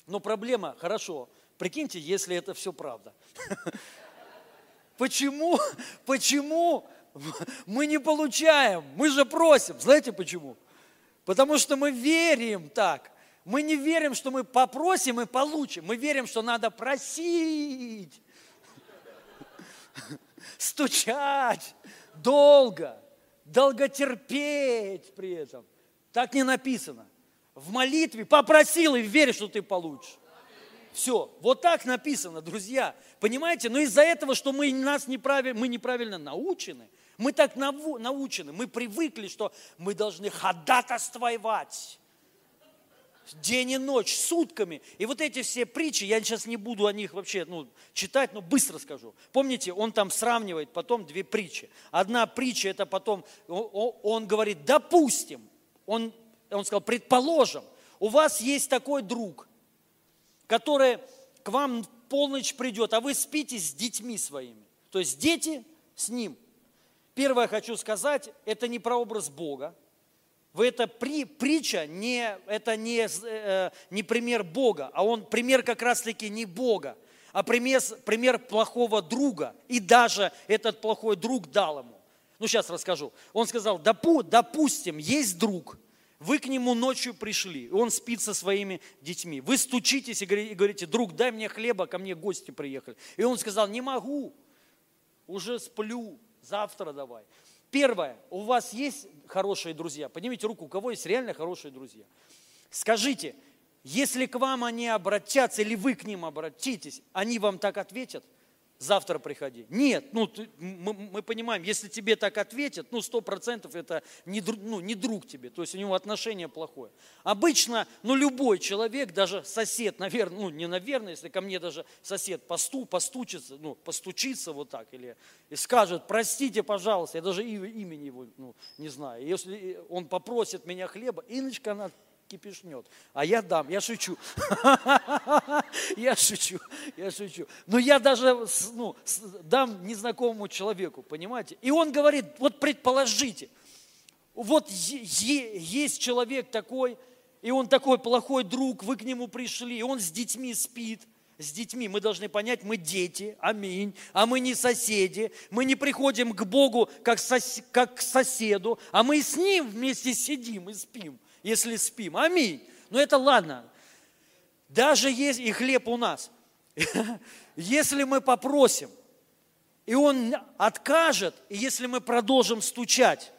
Speaker 1: Но проблема, хорошо, прикиньте, если это все правда. Почему, почему мы не получаем? Мы же просим. Знаете почему? Потому что мы верим так. Мы не верим, что мы попросим и получим. Мы верим, что надо просить, стучать долго, долготерпеть при этом. Так не написано. В молитве попросил и веришь, что ты получишь. Все, вот так написано, друзья. Понимаете? Но из-за этого, что мы, нас неправильно, мы неправильно научены, мы так научены, мы привыкли, что мы должны ходатайствовать день и ночь, сутками. И вот эти все притчи, я сейчас не буду о них вообще ну, читать, но быстро скажу. Помните, он там сравнивает потом две притчи. Одна притча, это потом, он говорит, допустим, он, он сказал, предположим, у вас есть такой друг, который к вам в полночь придет, а вы спите с детьми своими. То есть дети с ним. Первое хочу сказать, это не про образ Бога. Вы это при, притча, не, это не, э, не пример Бога, а он пример как раз-таки не Бога, а пример, пример плохого друга. И даже этот плохой друг дал ему. Ну, сейчас расскажу. Он сказал, Допу, допустим, есть друг, вы к нему ночью пришли, он спит со своими детьми. Вы стучитесь и говорите, друг, дай мне хлеба, ко мне гости приехали. И он сказал, не могу, уже сплю, завтра давай. Первое, у вас есть хорошие друзья? Поднимите руку, у кого есть реально хорошие друзья. Скажите, если к вам они обратятся, или вы к ним обратитесь, они вам так ответят – завтра приходи. Нет, ну, ты, мы, мы понимаем, если тебе так ответят, ну, сто процентов это не, ну, не друг тебе, то есть у него отношение плохое. Обычно, ну, любой человек, даже сосед, наверное, ну, не наверное, если ко мне даже сосед посту, постучится, ну, постучится вот так, или и скажет, простите, пожалуйста, я даже имени его ну, не знаю. Если он попросит меня хлеба, Иночка, она кипишнет. А я дам, я шучу. Я шучу, я шучу. Но я даже ну, дам незнакомому человеку, понимаете? И он говорит, вот предположите, вот есть человек такой, и он такой плохой друг, вы к нему пришли, и он с детьми спит, с детьми. Мы должны понять, мы дети, аминь, а мы не соседи. Мы не приходим к Богу как, сос, как к соседу, а мы с Ним вместе сидим и спим если спим. Аминь. Но это ладно. Даже есть и хлеб у нас. Если мы попросим, и он откажет, и если мы продолжим стучать,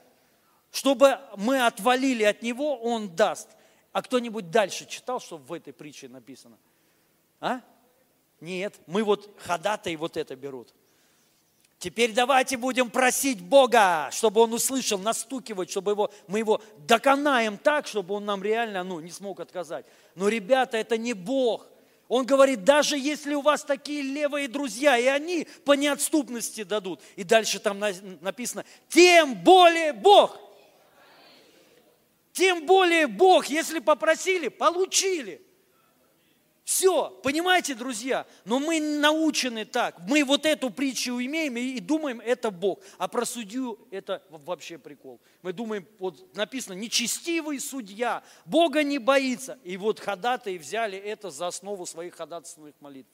Speaker 1: чтобы мы отвалили от него, он даст. А кто-нибудь дальше читал, что в этой притче написано? А? Нет, мы вот ходатай вот это берут. Теперь давайте будем просить Бога, чтобы Он услышал, настукивать, чтобы его, мы его доконаем так, чтобы Он нам реально ну, не смог отказать. Но, ребята, это не Бог. Он говорит, даже если у вас такие левые друзья, и они по неотступности дадут. И дальше там написано, тем более Бог. Тем более Бог, если попросили, получили. Все, понимаете, друзья? Но мы научены так. Мы вот эту притчу имеем и думаем, это Бог. А про судью это вообще прикол. Мы думаем, вот написано, нечестивый судья, Бога не боится. И вот ходатаи взяли это за основу своих ходатайственных молитв.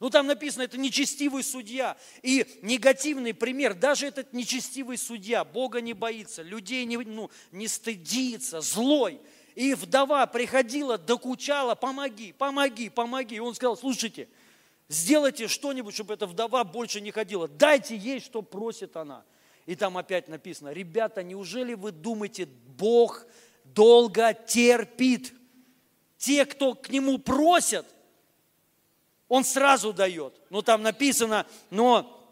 Speaker 1: Ну там написано, это нечестивый судья. И негативный пример, даже этот нечестивый судья, Бога не боится, людей не, ну, не стыдится, злой – и вдова приходила, докучала, помоги, помоги, помоги. И он сказал, слушайте, сделайте что-нибудь, чтобы эта вдова больше не ходила. Дайте ей, что просит она. И там опять написано, ребята, неужели вы думаете, Бог долго терпит? Те, кто к Нему просят, Он сразу дает. Но там написано, но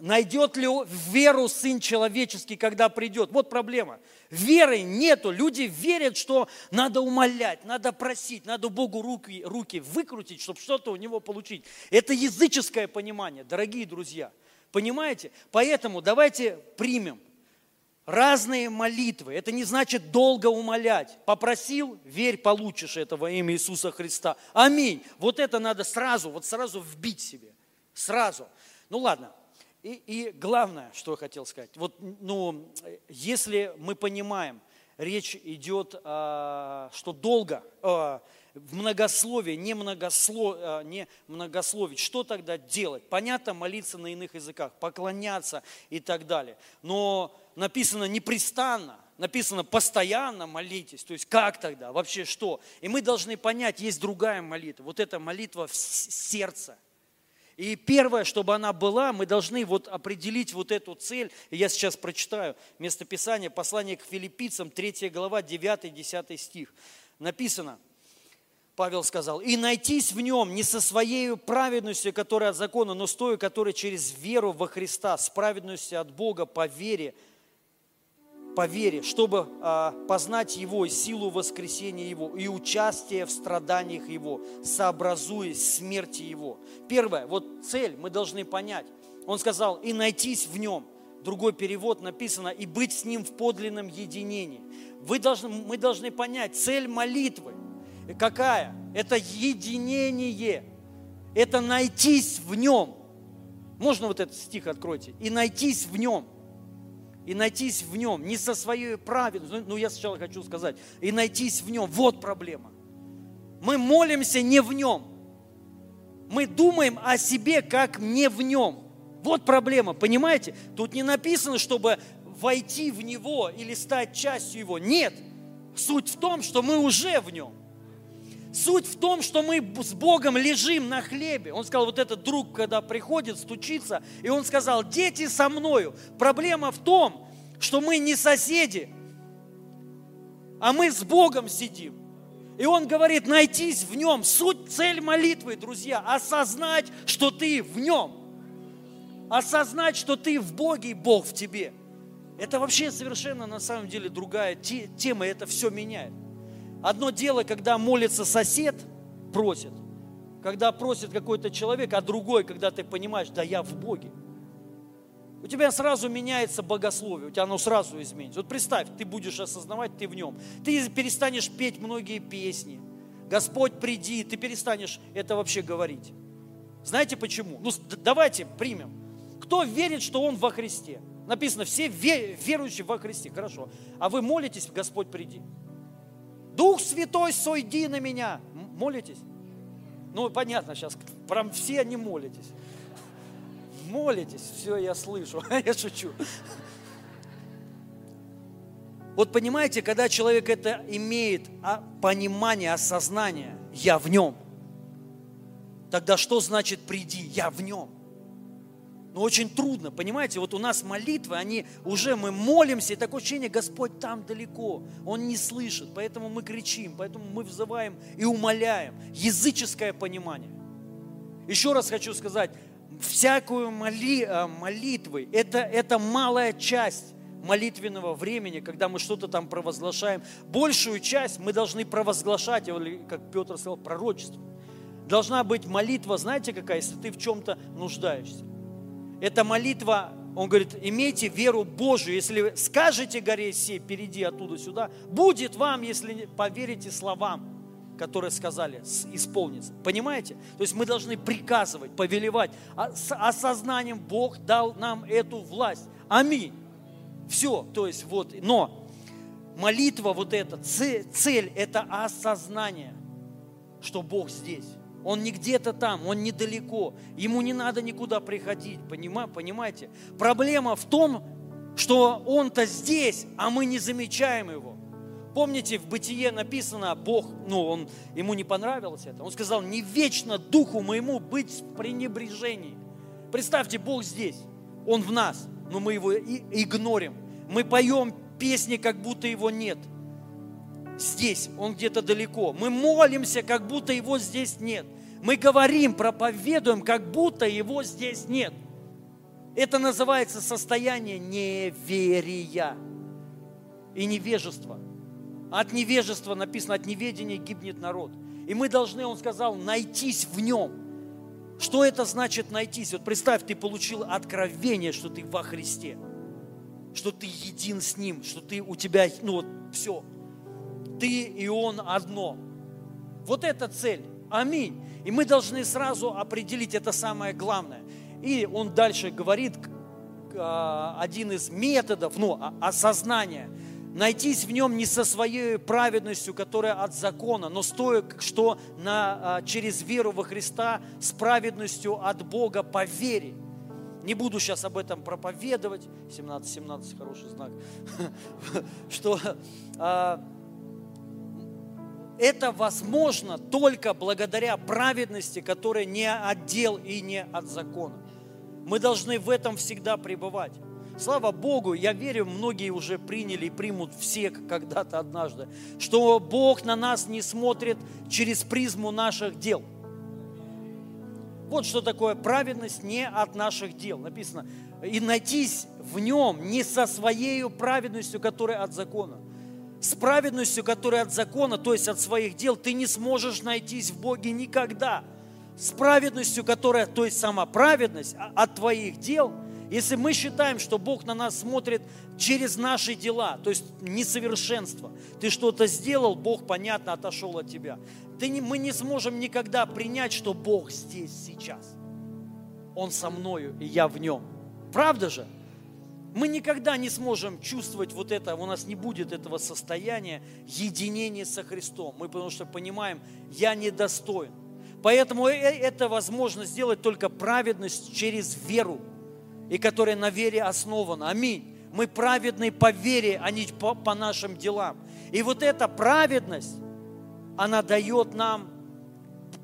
Speaker 1: найдет ли веру Сын Человеческий, когда придет? Вот проблема. Веры нету. Люди верят, что надо умолять, надо просить, надо Богу руки, руки выкрутить, чтобы что-то у него получить. Это языческое понимание, дорогие друзья. Понимаете? Поэтому давайте примем разные молитвы. Это не значит долго умолять. Попросил, верь, получишь это во имя Иисуса Христа. Аминь. Вот это надо сразу, вот сразу вбить себе. Сразу. Ну ладно, и, и главное, что я хотел сказать, вот, ну, если мы понимаем, речь идет, а, что долго, а, в многословии, не, многослов, а, не многословить, что тогда делать? Понятно, молиться на иных языках, поклоняться и так далее. Но написано непрестанно, написано постоянно молитесь. То есть как тогда? Вообще что? И мы должны понять, есть другая молитва. Вот эта молитва в сердце – и первое, чтобы она была, мы должны вот определить вот эту цель. Я сейчас прочитаю местописание, послание к филиппийцам, 3 глава, 9-10 стих. Написано, Павел сказал, «И найтись в нем не со своей праведностью, которая от закона, но с той, которая через веру во Христа, с праведностью от Бога по вере, по вере, чтобы а, познать Его и силу воскресения Его, и участие в страданиях Его, сообразуясь смерти Его. Первое, вот цель мы должны понять. Он сказал, и найтись в Нем. Другой перевод написано, и быть с Ним в подлинном единении. Вы должны, мы должны понять, цель молитвы какая? Это единение. Это найтись в Нем. Можно вот этот стих откройте? И найтись в Нем и найтись в нем, не со своей праведностью, ну я сначала хочу сказать, и найтись в нем, вот проблема. Мы молимся не в нем, мы думаем о себе как не в нем. Вот проблема, понимаете? Тут не написано, чтобы войти в Него или стать частью Его. Нет. Суть в том, что мы уже в Нем. Суть в том, что мы с Богом лежим на хлебе. Он сказал, вот этот друг, когда приходит, стучится, и он сказал, дети со мною. Проблема в том, что мы не соседи, а мы с Богом сидим. И он говорит, найтись в нем. Суть, цель молитвы, друзья, осознать, что ты в нем. Осознать, что ты в Боге и Бог в тебе. Это вообще совершенно на самом деле другая тема, это все меняет. Одно дело, когда молится сосед, просит, когда просит какой-то человек, а другой, когда ты понимаешь, да я в Боге. У тебя сразу меняется богословие, у тебя оно сразу изменится. Вот представь, ты будешь осознавать, ты в нем. Ты перестанешь петь многие песни. Господь, приди, ты перестанешь это вообще говорить. Знаете почему? Ну, давайте примем. Кто верит, что он во Христе? Написано, все верующие во Христе. Хорошо. А вы молитесь, Господь, приди. Дух Святой, сойди на меня. Молитесь? Ну, понятно сейчас, прям все не молитесь. Молитесь, все, я слышу, я шучу. Вот понимаете, когда человек это имеет а, понимание, осознание, я в нем, тогда что значит приди, я в нем? Но очень трудно, понимаете, вот у нас молитвы, они уже, мы молимся, и такое ощущение, Господь там далеко, Он не слышит, поэтому мы кричим, поэтому мы взываем и умоляем. Языческое понимание. Еще раз хочу сказать, всякую моли, э, молитвы, это, это малая часть молитвенного времени, когда мы что-то там провозглашаем. Большую часть мы должны провозглашать, как Петр сказал, пророчество. Должна быть молитва, знаете какая, если ты в чем-то нуждаешься. Эта молитва, он говорит, имейте веру Божию. Если скажете горе сей, перейди оттуда сюда, будет вам, если поверите словам, которые сказали, исполнится. Понимаете? То есть мы должны приказывать, повелевать. А с осознанием Бог дал нам эту власть. Аминь. Все. То есть вот, но молитва вот эта, цель, это осознание, что Бог здесь. Он не где-то там, он недалеко. Ему не надо никуда приходить, понимаете? Проблема в том, что он-то здесь, а мы не замечаем его. Помните, в Бытие написано, Бог, ну, он, ему не понравилось это. Он сказал, не вечно духу моему быть в пренебрежении. Представьте, Бог здесь, Он в нас, но мы его игнорим. Мы поем песни, как будто его нет – здесь, он где-то далеко. Мы молимся, как будто его здесь нет. Мы говорим, проповедуем, как будто его здесь нет. Это называется состояние неверия и невежества. От невежества написано, от неведения гибнет народ. И мы должны, он сказал, найтись в нем. Что это значит найтись? Вот представь, ты получил откровение, что ты во Христе, что ты един с Ним, что ты у тебя, ну вот все, ты и Он одно. Вот эта цель. Аминь. И мы должны сразу определить это самое главное. И он дальше говорит, а, один из методов, ну, осознания, найтись в нем не со своей праведностью, которая от закона, но стоя, что на, а, через веру во Христа с праведностью от Бога по вере. Не буду сейчас об этом проповедовать. 17-17 хороший знак. Что а, это возможно только благодаря праведности, которая не от дел и не от закона. Мы должны в этом всегда пребывать. Слава Богу, я верю, многие уже приняли и примут все когда-то однажды, что Бог на нас не смотрит через призму наших дел. Вот что такое праведность не от наших дел. Написано, и найтись в нем не со своей праведностью, которая от закона – с праведностью, которая от закона, то есть от своих дел, ты не сможешь найтись в Боге никогда. С праведностью, которая, то есть сама праведность а, от твоих дел, если мы считаем, что Бог на нас смотрит через наши дела, то есть несовершенство, ты что-то сделал, Бог, понятно, отошел от тебя. Ты не, мы не сможем никогда принять, что Бог здесь сейчас. Он со мною, и я в нем. Правда же? Мы никогда не сможем чувствовать вот это, у нас не будет этого состояния единения со Христом. Мы потому что понимаем, я недостоин. Поэтому э, это возможно сделать только праведность через веру, и которая на вере основана. Аминь. Мы праведны по вере, а не по, по нашим делам. И вот эта праведность, она дает нам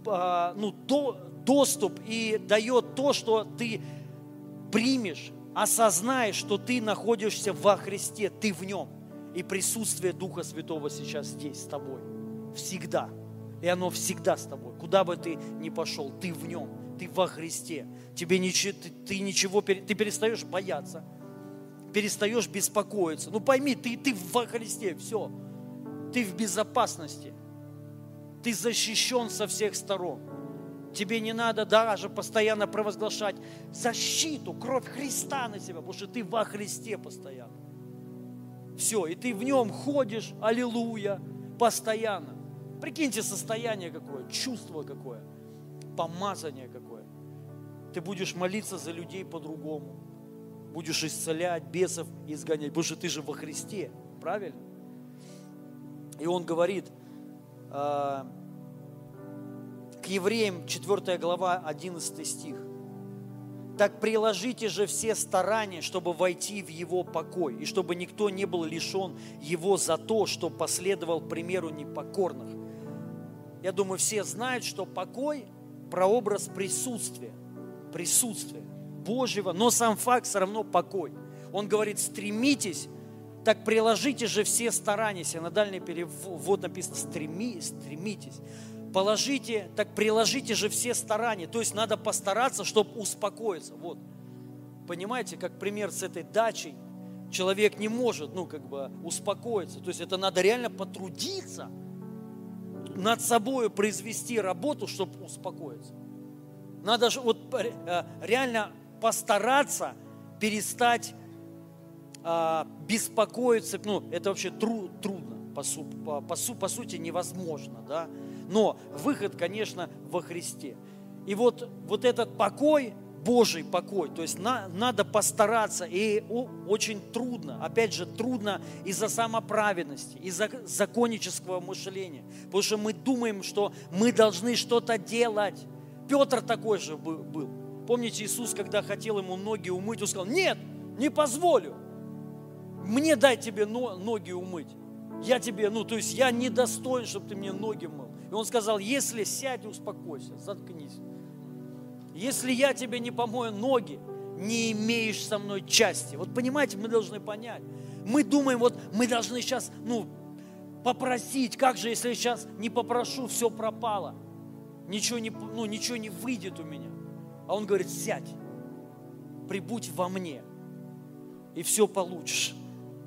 Speaker 1: а, ну, до, доступ и дает то, что ты примешь, осознаешь, что ты находишься во Христе, ты в нем. И присутствие Духа Святого сейчас здесь с тобой. Всегда. И оно всегда с тобой. Куда бы ты ни пошел, ты в нем. Ты во Христе. Тебе ничего, ты, ты ничего, ты перестаешь бояться. Перестаешь беспокоиться. Ну пойми, ты, ты во Христе, все. Ты в безопасности. Ты защищен со всех сторон. Тебе не надо даже постоянно провозглашать защиту, кровь Христа на себя, потому что ты во Христе постоянно. Все, и ты в нем ходишь, аллилуйя, постоянно. Прикиньте состояние какое, чувство какое, помазание какое. Ты будешь молиться за людей по-другому. Будешь исцелять бесов, изгонять, потому что ты же во Христе, правильно? И он говорит, к евреям 4 глава 11 стих. Так приложите же все старания, чтобы войти в его покой, и чтобы никто не был лишен его за то, что последовал примеру непокорных. Я думаю, все знают, что покой – прообраз присутствия, присутствия Божьего, но сам факт все равно покой. Он говорит, стремитесь, так приложите же все старания. На дальний перевод написано, стреми, стремитесь положите, так приложите же все старания. То есть надо постараться, чтобы успокоиться. Вот. Понимаете, как пример с этой дачей. Человек не может, ну, как бы успокоиться. То есть это надо реально потрудиться, над собой произвести работу, чтобы успокоиться. Надо же вот э, реально постараться перестать а, беспокоиться. Ну, это вообще тру, трудно, по, су, по, по, по сути невозможно, да. Но выход, конечно, во Христе. И вот, вот этот покой, Божий покой, то есть на, надо постараться, и о, очень трудно, опять же, трудно из-за самоправедности, из-за законнического мышления, потому что мы думаем, что мы должны что-то делать. Петр такой же был. Помните, Иисус, когда хотел ему ноги умыть, он сказал, нет, не позволю, мне дай тебе ноги умыть. Я тебе, ну, то есть я недостоин, чтобы ты мне ноги мыл. И он сказал, если сядь и успокойся, заткнись. Если я тебе не помою ноги, не имеешь со мной части. Вот понимаете, мы должны понять. Мы думаем, вот мы должны сейчас, ну, попросить, как же, если я сейчас не попрошу, все пропало. Ничего не, ну, ничего не выйдет у меня. А он говорит, сядь, прибудь во мне, и все получишь.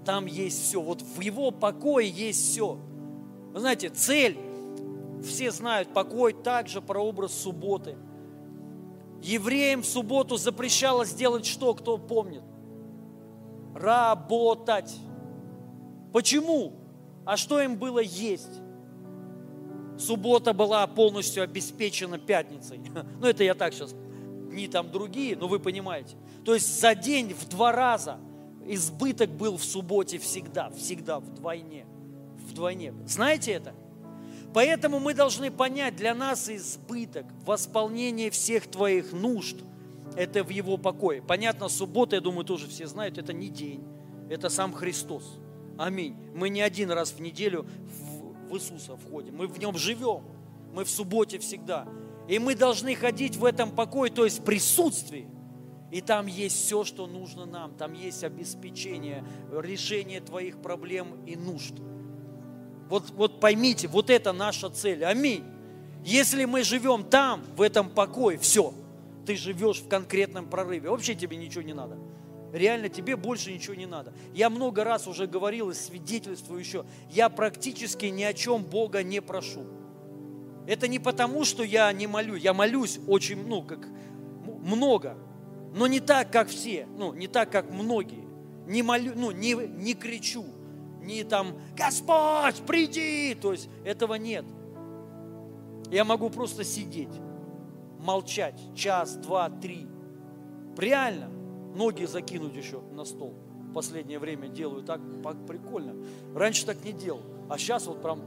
Speaker 1: Там есть все. Вот в его покое есть все. Вы знаете, цель все знают, покой также прообраз субботы. Евреям в субботу запрещалось делать что, кто помнит? Работать. Почему? А что им было есть? Суббота была полностью обеспечена пятницей. Ну, это я так сейчас, дни там другие, но вы понимаете. То есть за день в два раза избыток был в субботе всегда, всегда вдвойне. Вдвойне. Знаете это? Поэтому мы должны понять, для нас избыток, восполнение всех твоих нужд, это в Его покое. Понятно, суббота, я думаю, тоже все знают, это не день, это сам Христос. Аминь. Мы не один раз в неделю в Иисуса входим, мы в Нем живем, мы в субботе всегда. И мы должны ходить в этом покое, то есть присутствии. И там есть все, что нужно нам. Там есть обеспечение, решение твоих проблем и нужд. Вот, вот поймите, вот это наша цель. Аминь. Если мы живем там, в этом покое, все, ты живешь в конкретном прорыве. Вообще тебе ничего не надо. Реально тебе больше ничего не надо. Я много раз уже говорил и свидетельствую еще. Я практически ни о чем Бога не прошу. Это не потому, что я не молю. Я молюсь очень, ну, как много. Но не так, как все. Ну, не так, как многие. Не молю, ну, не, не кричу не там «Господь, приди!» То есть этого нет. Я могу просто сидеть, молчать час, два, три. Реально. Ноги закинуть еще на стол. В последнее время делаю так прикольно. Раньше так не делал. А сейчас вот прям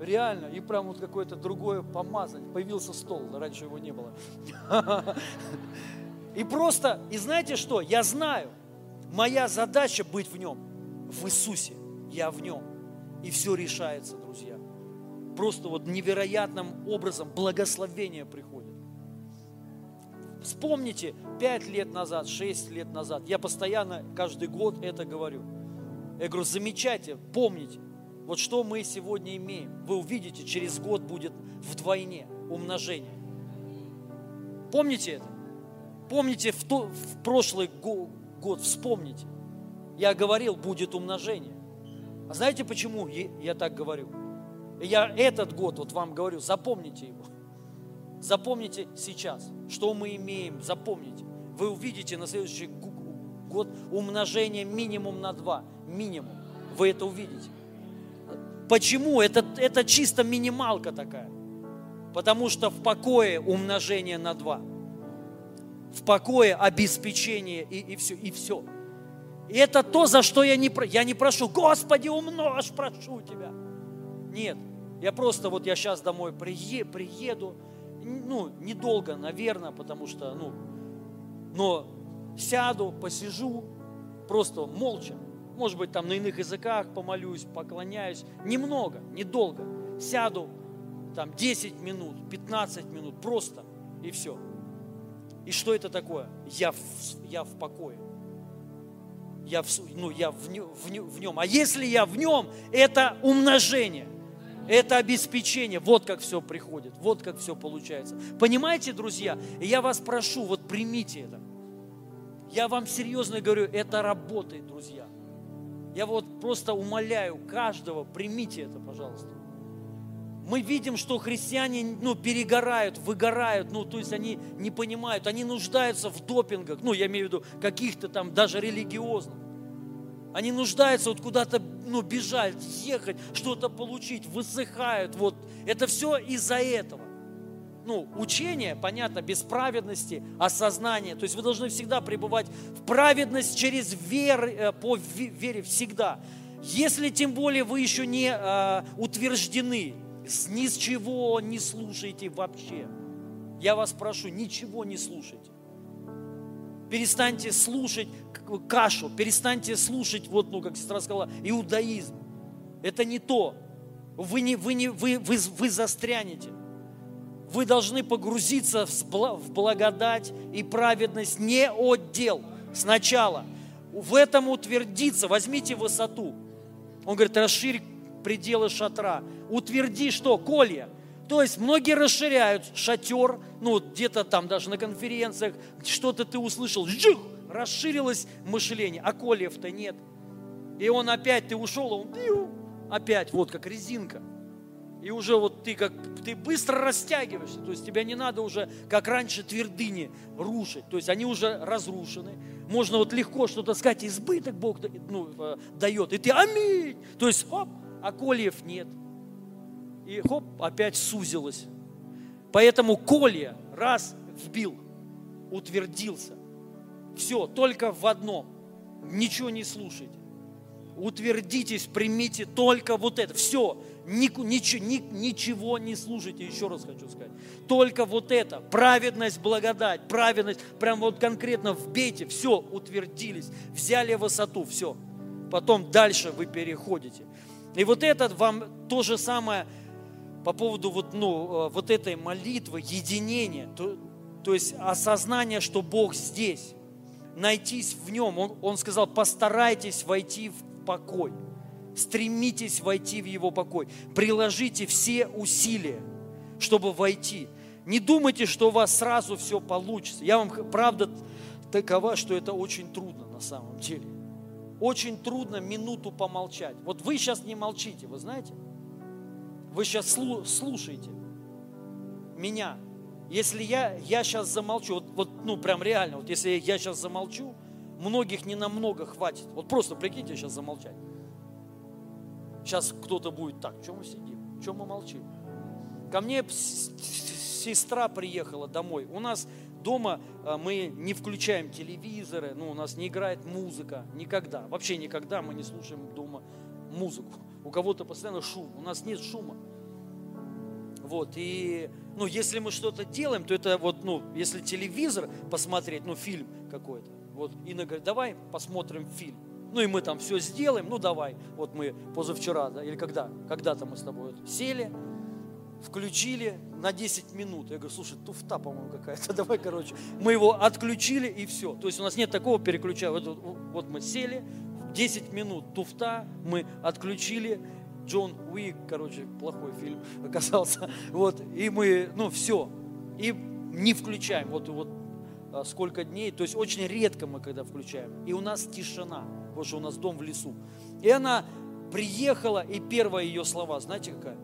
Speaker 1: реально. И прям вот какое-то другое помазание. Появился стол, раньше его не было. И просто, и знаете что, я знаю, Моя задача быть в нем, в Иисусе. Я в нем. И все решается, друзья. Просто вот невероятным образом благословение приходит. Вспомните, пять лет назад, шесть лет назад, я постоянно каждый год это говорю. Я говорю, замечайте, помните, вот что мы сегодня имеем. Вы увидите, через год будет вдвойне умножение. Помните это? Помните в, то, в прошлый год, вспомните. Я говорил, будет умножение. А знаете, почему я так говорю? Я этот год вот вам говорю, запомните его. Запомните сейчас, что мы имеем, запомните. Вы увидите на следующий год умножение минимум на два. Минимум. Вы это увидите. Почему? Это, это чисто минималка такая. Потому что в покое умножение на два. В покое обеспечение и, и все. И все. И это то, за что я не, я не прошу. Господи, умножь, прошу Тебя. Нет, я просто вот я сейчас домой прие, приеду, ну, недолго, наверное, потому что, ну, но сяду, посижу, просто молча. Может быть, там на иных языках помолюсь, поклоняюсь. Немного, недолго. Сяду, там 10 минут, 15 минут, просто, и все. И что это такое? Я в, я в покое. Я, в, ну, я в, в, в нем. А если я в нем, это умножение. Это обеспечение. Вот как все приходит, вот как все получается. Понимаете, друзья? Я вас прошу, вот примите это. Я вам серьезно говорю, это работает, друзья. Я вот просто умоляю каждого, примите это, пожалуйста. Мы видим, что христиане ну, перегорают, выгорают, ну, то есть они не понимают, они нуждаются в допингах, ну, я имею в виду каких-то там даже религиозных. Они нуждаются вот куда-то ну, бежать, ехать, что-то получить, высыхают. Вот. Это все из-за этого. Ну, учение, понятно, без праведности, осознание. То есть вы должны всегда пребывать в праведность через веру, э, по вере всегда. Если тем более вы еще не э, утверждены, ни с чего не слушайте вообще. Я вас прошу, ничего не слушайте. Перестаньте слушать кашу, перестаньте слушать, вот, ну, как сестра сказала, иудаизм. Это не то. Вы, не, вы, не, вы, вы, вы застрянете. Вы должны погрузиться в благодать и праведность не от дел сначала. В этом утвердиться. Возьмите высоту. Он говорит, расширь пределы шатра. Утверди что? Колья. То есть многие расширяют шатер, ну где-то там даже на конференциях, что-то ты услышал, жух, расширилось мышление, а колев-то нет. И он опять, ты ушел, он опять, вот как резинка. И уже вот ты как, ты быстро растягиваешься, то есть тебя не надо уже, как раньше, твердыни рушить, то есть они уже разрушены. Можно вот легко что-то сказать, избыток Бог ну, э, дает, и ты аминь. То есть, хоп, а кольев нет. И хоп, опять сузилось. Поэтому колья раз вбил, утвердился. Все, только в одном. Ничего не слушайте. Утвердитесь, примите только вот это. Все, ничего, ничего не слушайте, еще раз хочу сказать. Только вот это, праведность, благодать, праведность, прям вот конкретно вбейте, все, утвердились, взяли высоту, все. Потом дальше вы переходите. И вот это вам то же самое по поводу вот, ну, э, вот этой молитвы, единения, то, то есть осознание, что Бог здесь найтись в нем. Он, он сказал, постарайтесь войти в покой. Стремитесь войти в его покой. Приложите все усилия, чтобы войти. Не думайте, что у вас сразу все получится. Я вам, правда, такова, что это очень трудно на самом деле. Очень трудно минуту помолчать. Вот вы сейчас не молчите, вы знаете? Вы сейчас слушаете меня. Если я, я сейчас замолчу, вот, вот, ну прям реально, вот если я сейчас замолчу, многих не намного хватит. Вот просто прикиньте сейчас замолчать. Сейчас кто-то будет, так, что мы сидим, что мы молчим? Ко мне сестра приехала домой. У нас дома а, мы не включаем телевизоры, ну, у нас не играет музыка, никогда. Вообще никогда мы не слушаем дома музыку. У кого-то постоянно шум, у нас нет шума. Вот, и, ну, если мы что-то делаем, то это вот, ну, если телевизор посмотреть, ну, фильм какой-то, Вот Инна говорит, давай посмотрим фильм. Ну и мы там все сделаем, ну давай. Вот мы позавчера, да, или когда, когда-то мы с тобой вот сели, включили на 10 минут. Я говорю, слушай, туфта, по-моему, какая-то. Давай, короче. Мы его отключили и все. То есть у нас нет такого переключая. Вот, вот мы сели, 10 минут туфта, мы отключили. Джон Уик, короче, плохой фильм оказался. Вот, и мы, ну, все. И не включаем. Вот, вот а, сколько дней. То есть очень редко мы когда включаем. И у нас тишина потому что у нас дом в лесу. И она приехала, и первые ее слова, знаете, какая?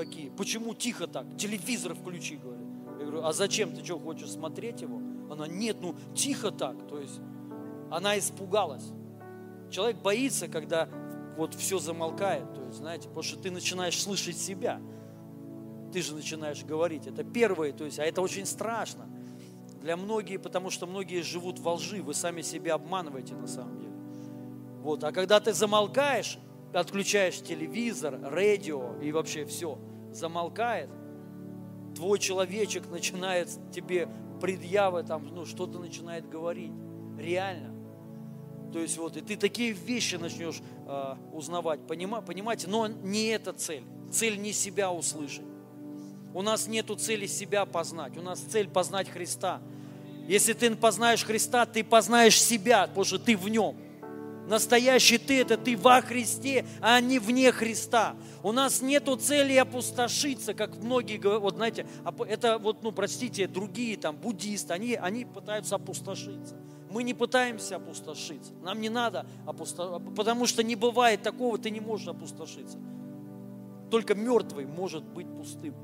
Speaker 1: Какие? Почему тихо так? Телевизор включи, говорит. Я говорю, а зачем? Ты что, хочешь смотреть его? Она, нет, ну тихо так. То есть она испугалась. Человек боится, когда вот все замолкает, то есть, знаете, потому что ты начинаешь слышать себя. Ты же начинаешь говорить. Это первое, то есть, а это очень страшно. Для многих, потому что многие живут во лжи, вы сами себя обманываете на самом деле. Вот. А когда ты замолкаешь, отключаешь телевизор, радио и вообще все, замолкает, твой человечек начинает тебе предъявы, там, ну, что-то начинает говорить. Реально. То есть вот, и ты такие вещи начнешь э, узнавать, понима, понимаете, но не эта цель. Цель не себя услышать. У нас нету цели себя познать, у нас цель познать Христа. Если ты познаешь Христа, ты познаешь себя, потому что ты в нем. Настоящий ты – это ты во Христе, а не вне Христа. У нас нету цели опустошиться, как многие говорят, вот знаете, это вот, ну, простите, другие там, буддисты, они, они пытаются опустошиться. Мы не пытаемся опустошиться. Нам не надо опустошиться, потому что не бывает такого, ты не можешь опустошиться. Только мертвый может быть пустым.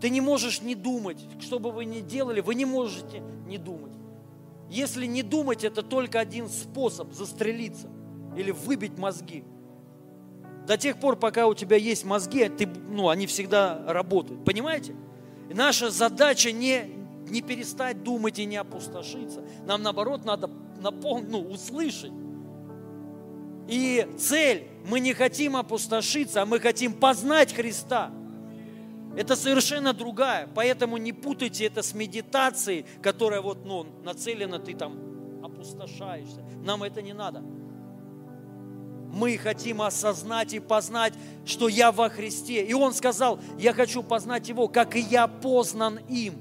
Speaker 1: Ты не можешь не думать. Что бы вы ни делали, вы не можете не думать. Если не думать, это только один способ застрелиться или выбить мозги. До тех пор, пока у тебя есть мозги, ты, ну, они всегда работают. Понимаете? И наша задача не, не перестать думать и не опустошиться. Нам, наоборот, надо напомнить, ну, услышать. И цель, мы не хотим опустошиться, а мы хотим познать Христа – это совершенно другая. Поэтому не путайте это с медитацией, которая вот, ну, нацелена, ты там опустошаешься. Нам это не надо. Мы хотим осознать и познать, что я во Христе. И Он сказал, я хочу познать Его, как и я познан им.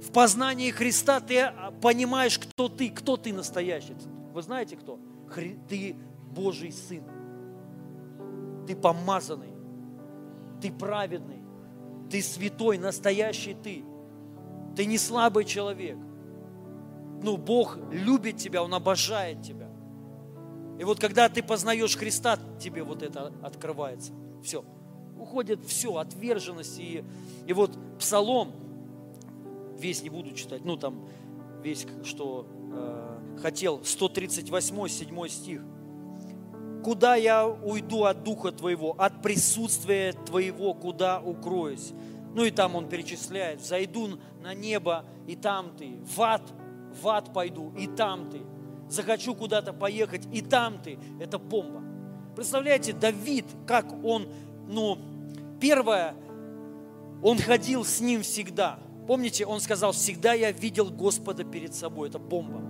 Speaker 1: В познании Христа ты понимаешь, кто ты, кто ты настоящий. Вы знаете кто? Ты Божий Сын. Ты помазанный. Ты праведный ты святой, настоящий ты. Ты не слабый человек. Ну, Бог любит тебя, Он обожает тебя. И вот когда ты познаешь Христа, тебе вот это открывается. Все. Уходит все, отверженность. И, и вот Псалом, весь не буду читать, ну там весь, что э, хотел, 138, 7 стих – Куда я уйду от Духа Твоего, от присутствия Твоего, куда укроюсь? Ну и там он перечисляет, зайду на небо, и там ты, в ад, в ад пойду, и там ты. Захочу куда-то поехать, и там ты. Это бомба. Представляете, Давид, как он, ну, первое, он ходил с ним всегда. Помните, он сказал, всегда я видел Господа перед собой. Это бомба.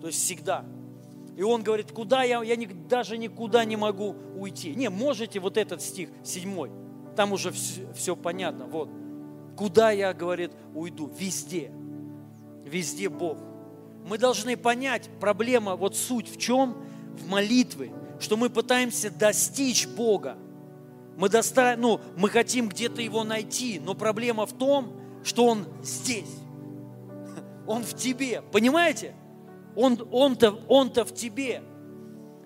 Speaker 1: То есть всегда. И он говорит, куда я, я даже никуда не могу уйти. Не, можете вот этот стих, седьмой, там уже все, все понятно. Вот, куда я, говорит, уйду? Везде. Везде Бог. Мы должны понять, проблема, вот суть в чем? В молитве, что мы пытаемся достичь Бога. Мы, доста... ну, мы хотим где-то Его найти, но проблема в том, что Он здесь. Он в тебе. Понимаете? Он, он-то, он-то в тебе.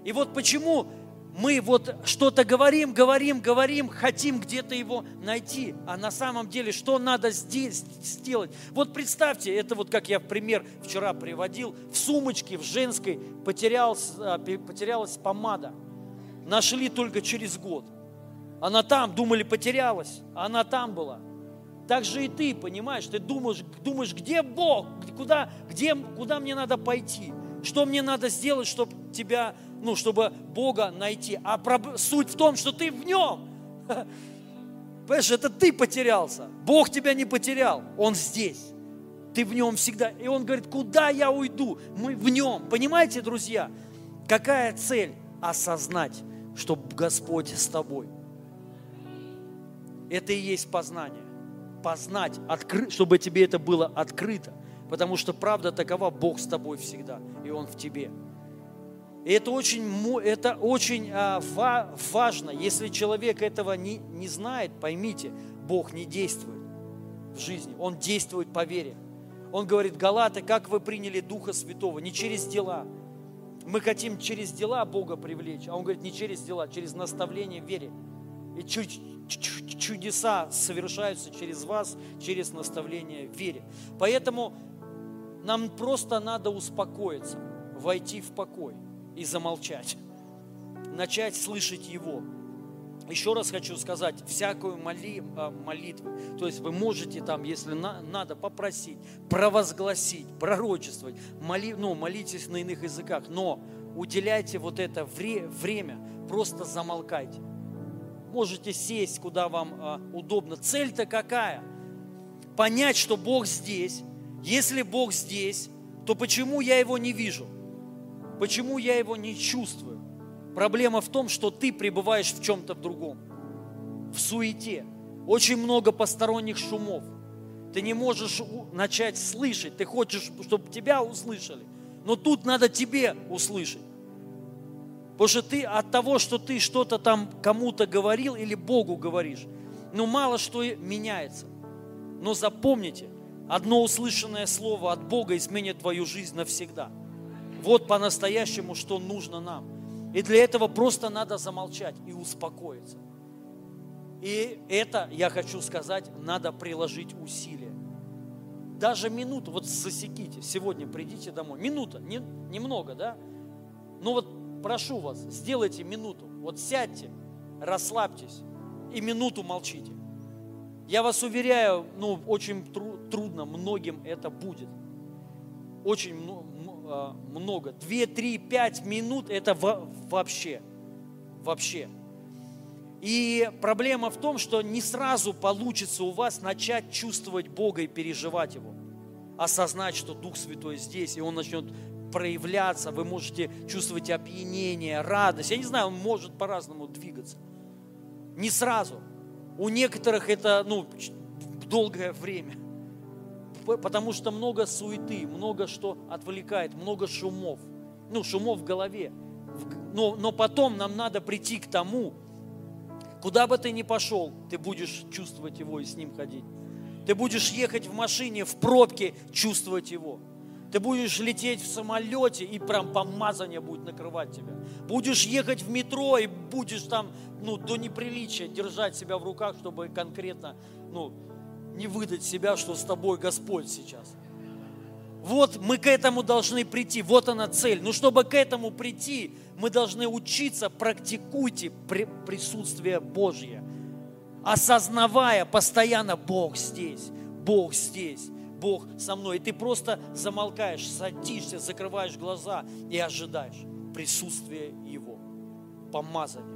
Speaker 1: И вот почему мы вот что-то говорим, говорим, говорим, хотим где-то его найти. А на самом деле, что надо здесь сделать? Вот представьте, это вот как я в пример вчера приводил, в сумочке, в женской потерялась, потерялась помада. Нашли только через год. Она там, думали, потерялась, а она там была. Так же и ты, понимаешь, ты думаешь, думаешь, где Бог, куда, где, куда мне надо пойти, что мне надо сделать, чтобы тебя, ну, чтобы Бога найти. А суть в том, что ты в нем. Понимаешь, это ты потерялся. Бог тебя не потерял, Он здесь. ты в нем всегда. И он говорит, куда я уйду? Мы в нем. Понимаете, друзья? Какая цель? Осознать, что Господь с тобой. Это и есть познание. Познать, откры... чтобы тебе это было открыто. Потому что правда такова, Бог с тобой всегда, и Он в тебе. И это очень, это очень а, важно. Если человек этого не, не знает, поймите, Бог не действует в жизни. Он действует по вере. Он говорит, Галаты, как вы приняли Духа Святого? Не через дела. Мы хотим через дела Бога привлечь, а Он говорит, не через дела, через наставление в вере. И чудеса совершаются через вас, через наставление в вере. Поэтому нам просто надо успокоиться, войти в покой и замолчать, начать слышать Его. Еще раз хочу сказать, всякую моли, а, молитву, то есть вы можете там, если на, надо, попросить, провозгласить, пророчествовать, моли, ну, молитесь на иных языках, но уделяйте вот это вре, время, просто замолкайте. Можете сесть, куда вам а, удобно. Цель-то какая? Понять, что Бог здесь, если Бог здесь, то почему я Его не вижу? Почему я Его не чувствую? Проблема в том, что ты пребываешь в чем-то другом, в суете. Очень много посторонних шумов. Ты не можешь начать слышать, ты хочешь, чтобы тебя услышали. Но тут надо тебе услышать. Потому что ты от того, что ты что-то там кому-то говорил или Богу говоришь, ну мало что меняется. Но запомните, Одно услышанное слово от Бога изменит твою жизнь навсегда. Вот по-настоящему, что нужно нам. И для этого просто надо замолчать и успокоиться. И это, я хочу сказать, надо приложить усилия. Даже минуту, вот засеките, сегодня придите домой. Минута, не, немного, да? Ну вот прошу вас, сделайте минуту. Вот сядьте, расслабьтесь и минуту молчите. Я вас уверяю, ну, очень тру- трудно многим это будет. Очень а, много. Две, три, пять минут это вообще. Вообще. И проблема в том, что не сразу получится у вас начать чувствовать Бога и переживать Его. Осознать, что Дух Святой здесь, и Он начнет проявляться, вы можете чувствовать опьянение, радость. Я не знаю, он может по-разному двигаться. Не сразу – у некоторых это ну, долгое время. Потому что много суеты, много что отвлекает, много шумов. Ну, шумов в голове. Но, но потом нам надо прийти к тому, куда бы ты ни пошел, ты будешь чувствовать его и с ним ходить. Ты будешь ехать в машине, в пробке, чувствовать его. Ты будешь лететь в самолете, и прям помазание будет накрывать тебя. Будешь ехать в метро, и будешь там ну, до неприличия держать себя в руках, чтобы конкретно ну, не выдать себя, что с тобой Господь сейчас. Вот мы к этому должны прийти, вот она цель. Но чтобы к этому прийти, мы должны учиться, практикуйте присутствие Божье, осознавая постоянно, Бог здесь, Бог здесь. Бог со мной. И ты просто замолкаешь, садишься, закрываешь глаза и ожидаешь присутствия Его, помазания.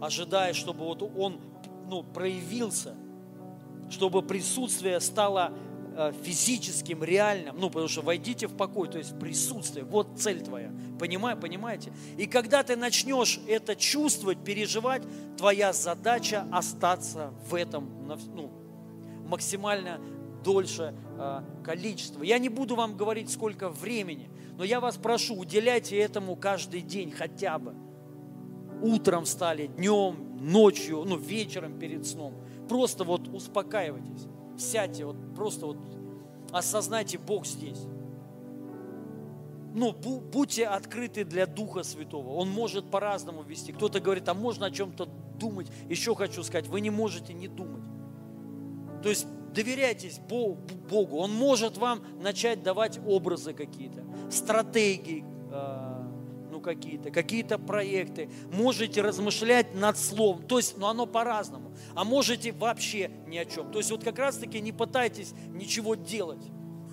Speaker 1: Ожидаешь, чтобы вот Он ну, проявился, чтобы присутствие стало э, физическим, реальным, ну, потому что войдите в покой, то есть присутствие, вот цель твоя, Понимаю, понимаете? И когда ты начнешь это чувствовать, переживать, твоя задача остаться в этом, ну, максимально дольше э, количество. Я не буду вам говорить, сколько времени, но я вас прошу, уделяйте этому каждый день хотя бы. Утром встали, днем, ночью, ну, вечером перед сном. Просто вот успокаивайтесь, сядьте, вот просто вот осознайте, Бог здесь. Ну, будьте открыты для Духа Святого. Он может по-разному вести. Кто-то говорит, а можно о чем-то думать. Еще хочу сказать, вы не можете не думать. То есть доверяйтесь Богу. Он может вам начать давать образы какие-то, стратегии, э, ну какие-то, какие-то проекты. Можете размышлять над словом. То есть, ну оно по-разному. А можете вообще ни о чем. То есть вот как раз-таки не пытайтесь ничего делать.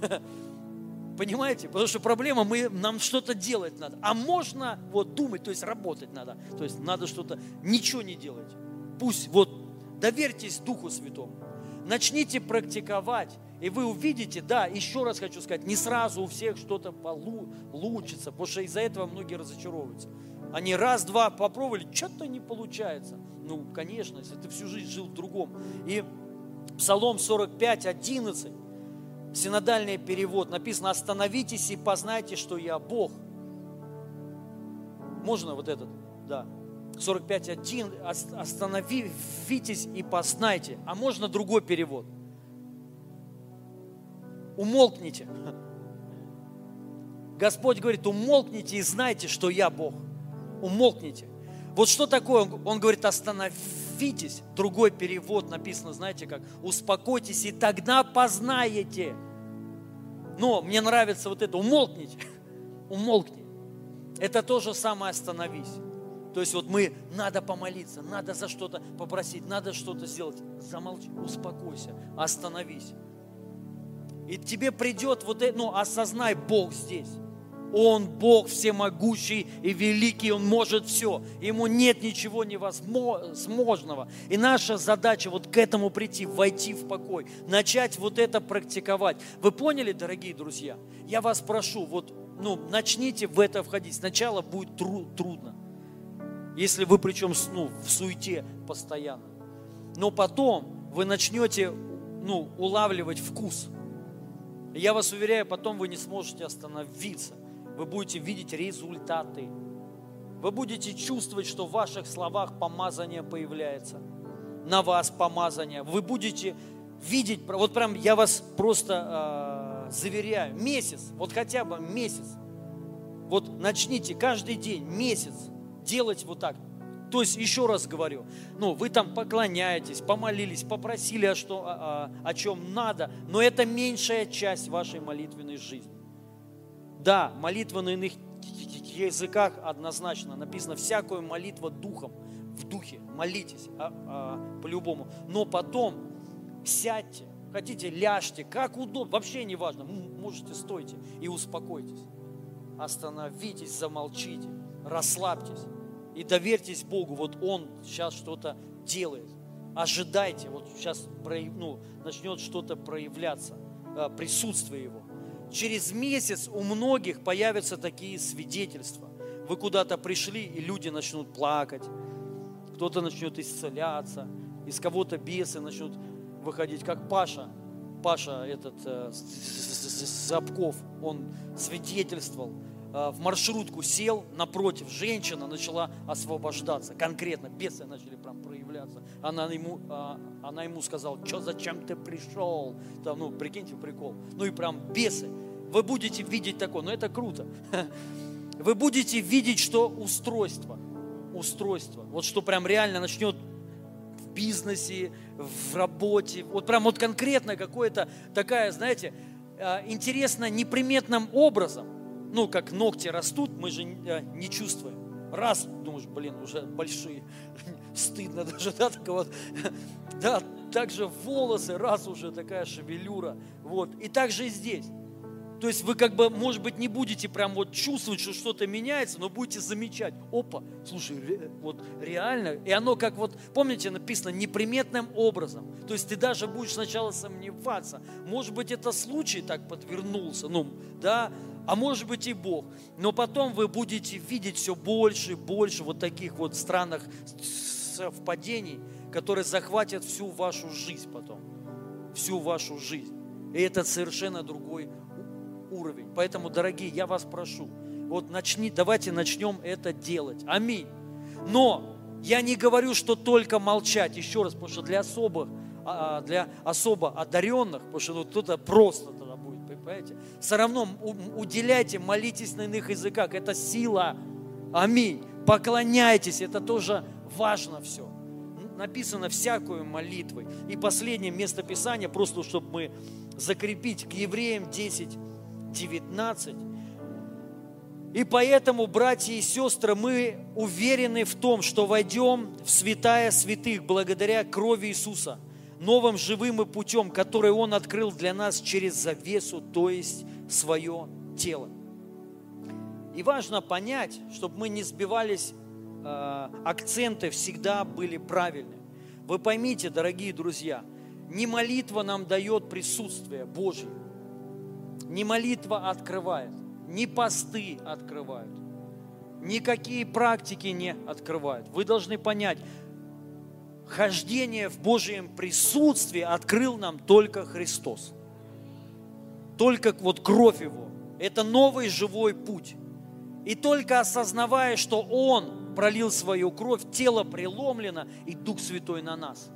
Speaker 1: Понимаете? Потому что проблема, мы, нам что-то делать надо. А можно вот думать, то есть работать надо. То есть надо что-то, ничего не делать. Пусть вот доверьтесь Духу Святому начните практиковать, И вы увидите, да, еще раз хочу сказать, не сразу у всех что-то получится, потому что из-за этого многие разочаровываются. Они раз-два попробовали, что-то не получается. Ну, конечно, если ты всю жизнь жил в другом. И Псалом 45, 11, синодальный перевод, написано, остановитесь и познайте, что я Бог. Можно вот этот? Да. 45.1. Остановитесь и познайте. А можно другой перевод? Умолкните. Господь говорит, умолкните и знайте, что я Бог. Умолкните. Вот что такое? Он говорит, остановитесь. Другой перевод написано, знаете как? Успокойтесь, и тогда познаете. Но мне нравится вот это, умолкните. Умолкни. Это то же самое остановись. То есть вот мы, надо помолиться, надо за что-то попросить, надо что-то сделать. Замолчи, успокойся, остановись. И тебе придет вот это, ну, осознай, Бог здесь. Он Бог всемогущий и великий, Он может все. Ему нет ничего невозможного. И наша задача вот к этому прийти, войти в покой, начать вот это практиковать. Вы поняли, дорогие друзья? Я вас прошу, вот ну, начните в это входить. Сначала будет тру- трудно. Если вы причем ну, в суете постоянно. Но потом вы начнете ну, улавливать вкус. Я вас уверяю, потом вы не сможете остановиться. Вы будете видеть результаты. Вы будете чувствовать, что в ваших словах помазание появляется. На вас помазание. Вы будете видеть, вот прям я вас просто э, заверяю, месяц, вот хотя бы месяц. Вот начните каждый день, месяц, делать вот так. То есть, еще раз говорю, ну, вы там поклоняетесь, помолились, попросили о, что, о, о, чем надо, но это меньшая часть вашей молитвенной жизни. Да, молитва на иных языках однозначно написано, всякую молитва духом, в духе, молитесь а, а, по-любому. Но потом сядьте, хотите, ляжьте, как удобно, вообще не важно, можете стойте и успокойтесь. Остановитесь, замолчите, расслабьтесь и доверьтесь Богу, вот Он сейчас что-то делает. Ожидайте, вот сейчас ну, начнет что-то проявляться, э, присутствие Его. Через месяц у многих появятся такие свидетельства. Вы куда-то пришли, и люди начнут плакать, кто-то начнет исцеляться, из кого-то бесы начнут выходить, как Паша. Паша этот э, Запков, он свидетельствовал, Э, в маршрутку сел, напротив женщина начала освобождаться. Конкретно бесы начали прям проявляться. Она ему, э, она ему сказала, что зачем ты пришел? Там, ну, прикиньте, прикол. Ну и прям бесы. Вы будете видеть такое, но это круто. Вы будете видеть, что устройство, устройство, вот что прям реально начнет в бизнесе, в работе, вот прям вот конкретно какое-то такая, знаете, э, интересно неприметным образом ну, как ногти растут, мы же э, не чувствуем. Раз, думаешь, блин, уже большие, стыдно даже, да, такого вот. Да, также волосы, раз уже такая шевелюра, вот. И также и здесь. То есть вы как бы, может быть, не будете прям вот чувствовать, что что-то меняется, но будете замечать, опа, слушай, ре, вот реально, и оно как вот, помните, написано неприметным образом. То есть ты даже будешь сначала сомневаться, может быть, это случай так подвернулся, ну, да, а может быть и Бог. Но потом вы будете видеть все больше и больше вот таких вот странных совпадений, которые захватят всю вашу жизнь потом. Всю вашу жизнь. И это совершенно другой уровень. Поэтому, дорогие, я вас прошу, вот начни, давайте начнем это делать. Аминь. Но я не говорю, что только молчать, еще раз, потому что для особых, а, а, для особо одаренных, потому что ну, кто-то просто Понимаете? Все равно уделяйте, молитесь на иных языках. Это сила. Аминь. Поклоняйтесь. Это тоже важно все. Написано всякую молитвой. И последнее место Писания, просто чтобы мы закрепить, к евреям 10, 19. И поэтому, братья и сестры, мы уверены в том, что войдем в святая святых благодаря крови Иисуса – новым живым и путем, который Он открыл для нас через завесу, то есть свое тело. И важно понять, чтобы мы не сбивались, э, акценты всегда были правильны. Вы поймите, дорогие друзья, Не молитва нам дает присутствие Божье. Не молитва открывает, не посты открывают, никакие практики не открывают. Вы должны понять, хождение в Божьем присутствии открыл нам только Христос. Только вот кровь Его. Это новый живой путь. И только осознавая, что Он пролил свою кровь, тело преломлено, и Дух Святой на нас.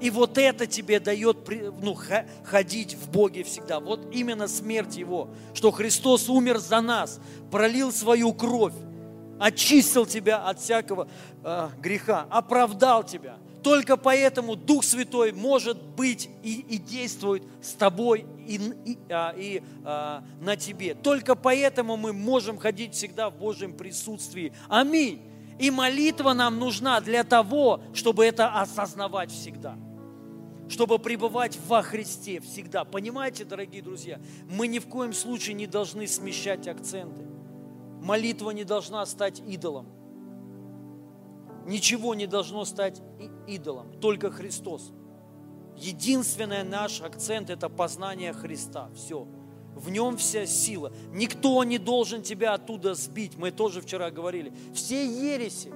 Speaker 1: И вот это тебе дает ну, ходить в Боге всегда. Вот именно смерть Его, что Христос умер за нас, пролил свою кровь, очистил тебя от всякого э, греха, оправдал тебя. Только поэтому Дух Святой может быть и, и действует с тобой и, и, а, и а, на тебе. Только поэтому мы можем ходить всегда в Божьем присутствии. Аминь. И молитва нам нужна для того, чтобы это осознавать всегда. Чтобы пребывать во Христе всегда. Понимаете, дорогие друзья, мы ни в коем случае не должны смещать акценты. Молитва не должна стать идолом. Ничего не должно стать идолом, только Христос. Единственный наш акцент – это познание Христа. Все. В нем вся сила. Никто не должен тебя оттуда сбить. Мы тоже вчера говорили. Все ереси,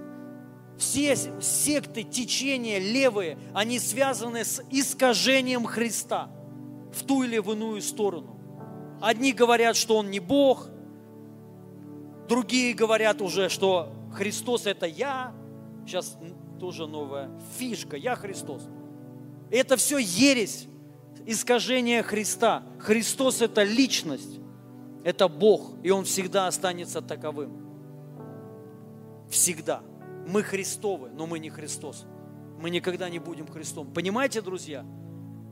Speaker 1: все секты, течения левые, они связаны с искажением Христа в ту или в иную сторону. Одни говорят, что Он не Бог, другие говорят уже, что Христос – это я, Сейчас тоже новая фишка. Я Христос. Это все ересь, искажение Христа. Христос – это личность, это Бог, и Он всегда останется таковым. Всегда. Мы Христовы, но мы не Христос. Мы никогда не будем Христом. Понимаете, друзья?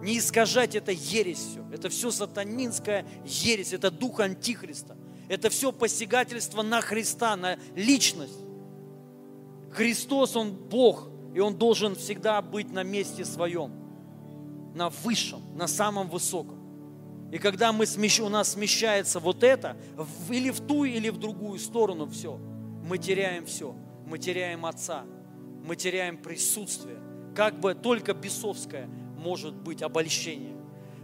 Speaker 1: Не искажать это ересь все. Это все сатанинская ересь, это дух Антихриста. Это все посягательство на Христа, на личность. Христос, Он Бог, и Он должен всегда быть на месте своем, на высшем, на самом высоком. И когда мы смещ... у нас смещается вот это, или в ту, или в другую сторону все, мы теряем все. Мы теряем Отца, мы теряем присутствие. Как бы только бесовское может быть обольщение.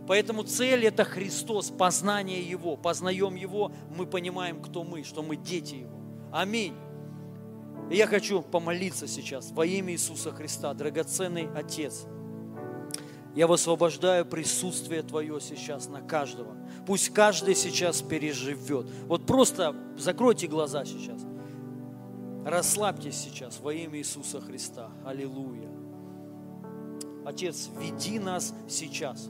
Speaker 1: Поэтому цель – это Христос, познание Его. Познаем Его, мы понимаем, кто мы, что мы дети Его. Аминь. И я хочу помолиться сейчас во имя Иисуса Христа, драгоценный Отец. Я высвобождаю присутствие Твое сейчас на каждого. Пусть каждый сейчас переживет. Вот просто закройте глаза сейчас. Расслабьтесь сейчас во имя Иисуса Христа. Аллилуйя. Отец, веди нас сейчас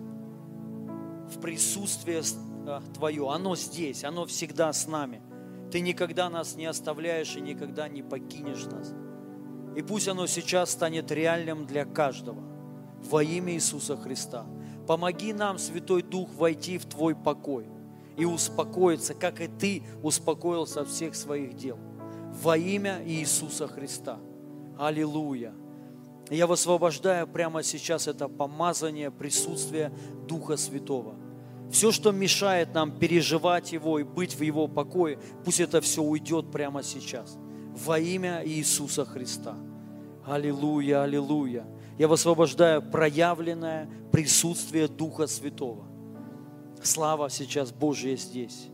Speaker 1: в присутствие а, Твое. Оно здесь, оно всегда с нами. Ты никогда нас не оставляешь и никогда не покинешь нас. И пусть оно сейчас станет реальным для каждого. Во имя Иисуса Христа. Помоги нам, Святой Дух, войти в Твой покой и успокоиться, как и Ты успокоился от всех своих дел. Во имя Иисуса Христа. Аллилуйя. Я высвобождаю прямо сейчас это помазание, присутствие Духа Святого – все, что мешает нам переживать Его и быть в Его покое, пусть это все уйдет прямо сейчас. Во имя Иисуса Христа. Аллилуйя, аллилуйя. Я высвобождаю проявленное присутствие Духа Святого. Слава сейчас Божья здесь.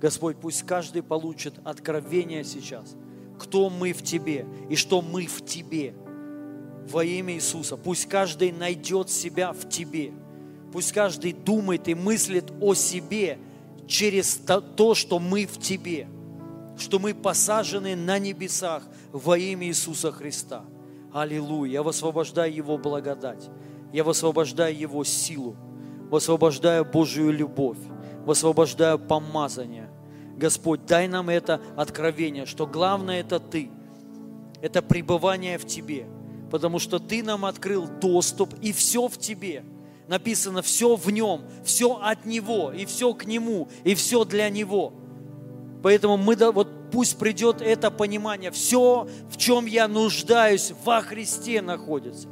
Speaker 1: Господь, пусть каждый получит откровение сейчас, кто мы в Тебе и что мы в Тебе. Во имя Иисуса. Пусть каждый найдет себя в Тебе – Пусть каждый думает и мыслит о себе через то, что мы в Тебе, что мы посажены на небесах во имя Иисуса Христа. Аллилуйя. Я высвобождаю Его благодать. Я высвобождаю Его силу. Высвобождаю Божью любовь. Высвобождаю помазание. Господь, дай нам это откровение, что главное это Ты. Это пребывание в Тебе. Потому что Ты нам открыл доступ, и все в Тебе – написано все в нем, все от него, и все к нему, и все для него. Поэтому мы, вот пусть придет это понимание, все, в чем я нуждаюсь, во Христе находится.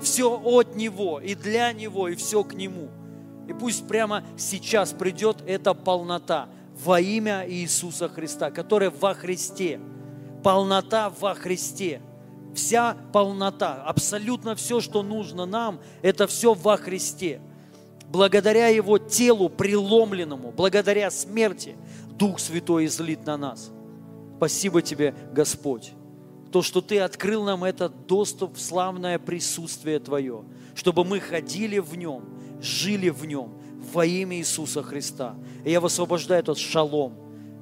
Speaker 1: Все от Него, и для Него, и все к Нему. И пусть прямо сейчас придет эта полнота во имя Иисуса Христа, которая во Христе. Полнота во Христе. Вся полнота, абсолютно все, что нужно нам, это все во Христе. Благодаря Его телу преломленному, благодаря смерти, Дух Святой излит на нас. Спасибо Тебе, Господь. То, что Ты открыл нам этот доступ в славное присутствие Твое, чтобы мы ходили в Нем, жили в Нем во имя Иисуса Христа. И я высвобождаю этот шалом,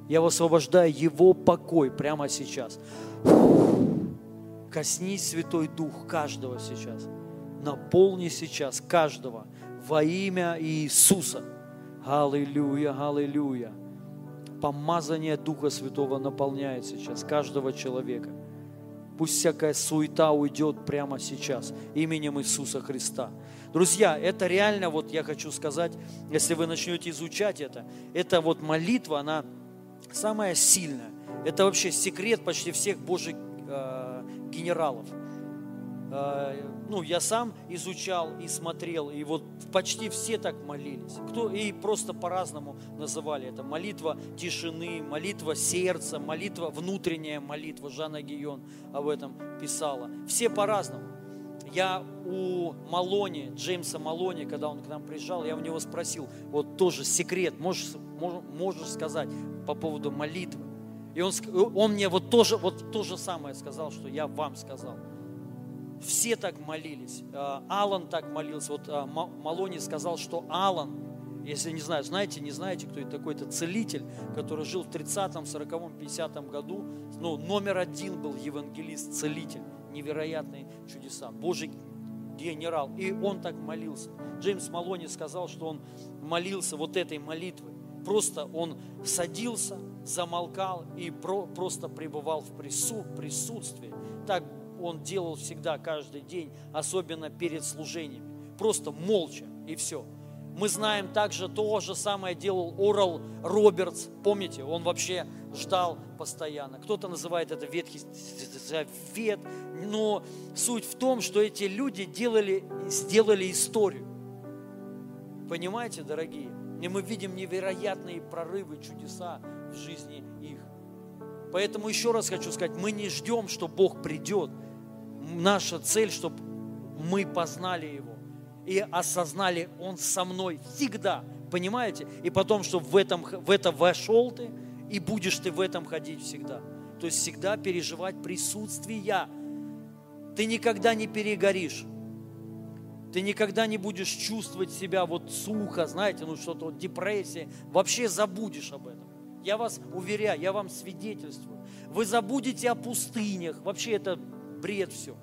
Speaker 1: я высвобождаю Его покой прямо сейчас. Коснись, Святой Дух, каждого сейчас. Наполни сейчас каждого во имя Иисуса. Аллилуйя, аллилуйя. Помазание Духа Святого наполняет сейчас каждого человека. Пусть всякая суета уйдет прямо сейчас именем Иисуса Христа. Друзья, это реально, вот я хочу сказать, если вы начнете изучать это, это вот молитва, она самая сильная. Это вообще секрет почти всех Божьих э, генералов. Э, ну, я сам изучал и смотрел, и вот почти все так молились. Кто, и просто по-разному называли это. Молитва тишины, молитва сердца, молитва, внутренняя молитва. Жанна Гион об этом писала. Все по-разному. Я у Малони, Джеймса Малони, когда он к нам приезжал, я у него спросил, вот тоже секрет, можешь, можешь сказать по поводу молитвы. И он, он мне вот тоже, вот то же самое сказал, что я вам сказал. Все так молились. А, Алан так молился. Вот а, Малони сказал, что Алан, если не знаю, знаете, не знаете, кто это такой, это целитель, который жил в 30-м, 40-м, 50-м году. Ну, номер один был евангелист, целитель. Невероятные чудеса. Божий генерал. И он так молился. Джеймс Малони сказал, что он молился вот этой молитвой. Просто он садился, замолкал и про, просто пребывал в прису, присутствии. Так он делал всегда, каждый день, особенно перед служением. Просто молча и все. Мы знаем также то же самое делал Орал Робертс. Помните, он вообще ждал постоянно. Кто-то называет это Ветхий Завет. Но суть в том, что эти люди делали, сделали историю. Понимаете, дорогие? И мы видим невероятные прорывы, чудеса жизни их. Поэтому еще раз хочу сказать, мы не ждем, что Бог придет – наша цель, чтобы мы познали Его и осознали, Он со мной всегда, понимаете? И потом, чтобы в, этом, в это вошел ты, и будешь ты в этом ходить всегда. То есть всегда переживать присутствие. Ты никогда не перегоришь. Ты никогда не будешь чувствовать себя вот сухо, знаете, ну что-то, вот депрессия. Вообще забудешь об этом. Я вас уверяю, я вам свидетельствую. Вы забудете о пустынях. Вообще это бред все.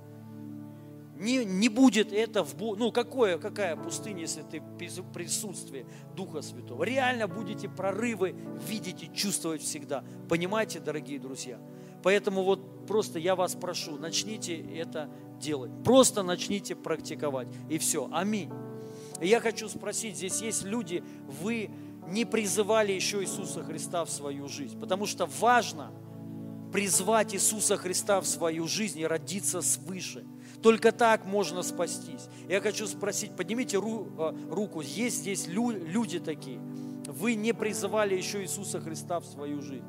Speaker 1: Не, не будет это в... Ну, какое, какая пустыня, если ты в присутствии Духа Святого? Реально будете прорывы видеть и чувствовать всегда. Понимаете, дорогие друзья? Поэтому вот просто я вас прошу, начните это делать. Просто начните практиковать. И все. Аминь. Я хочу спросить, здесь есть люди, вы не призывали еще Иисуса Христа в свою жизнь. Потому что важно призвать Иисуса Христа в свою жизнь и родиться свыше – только так можно спастись. Я хочу спросить, поднимите ру, э, руку, есть здесь лю, люди такие. Вы не призывали еще Иисуса Христа в свою жизнь.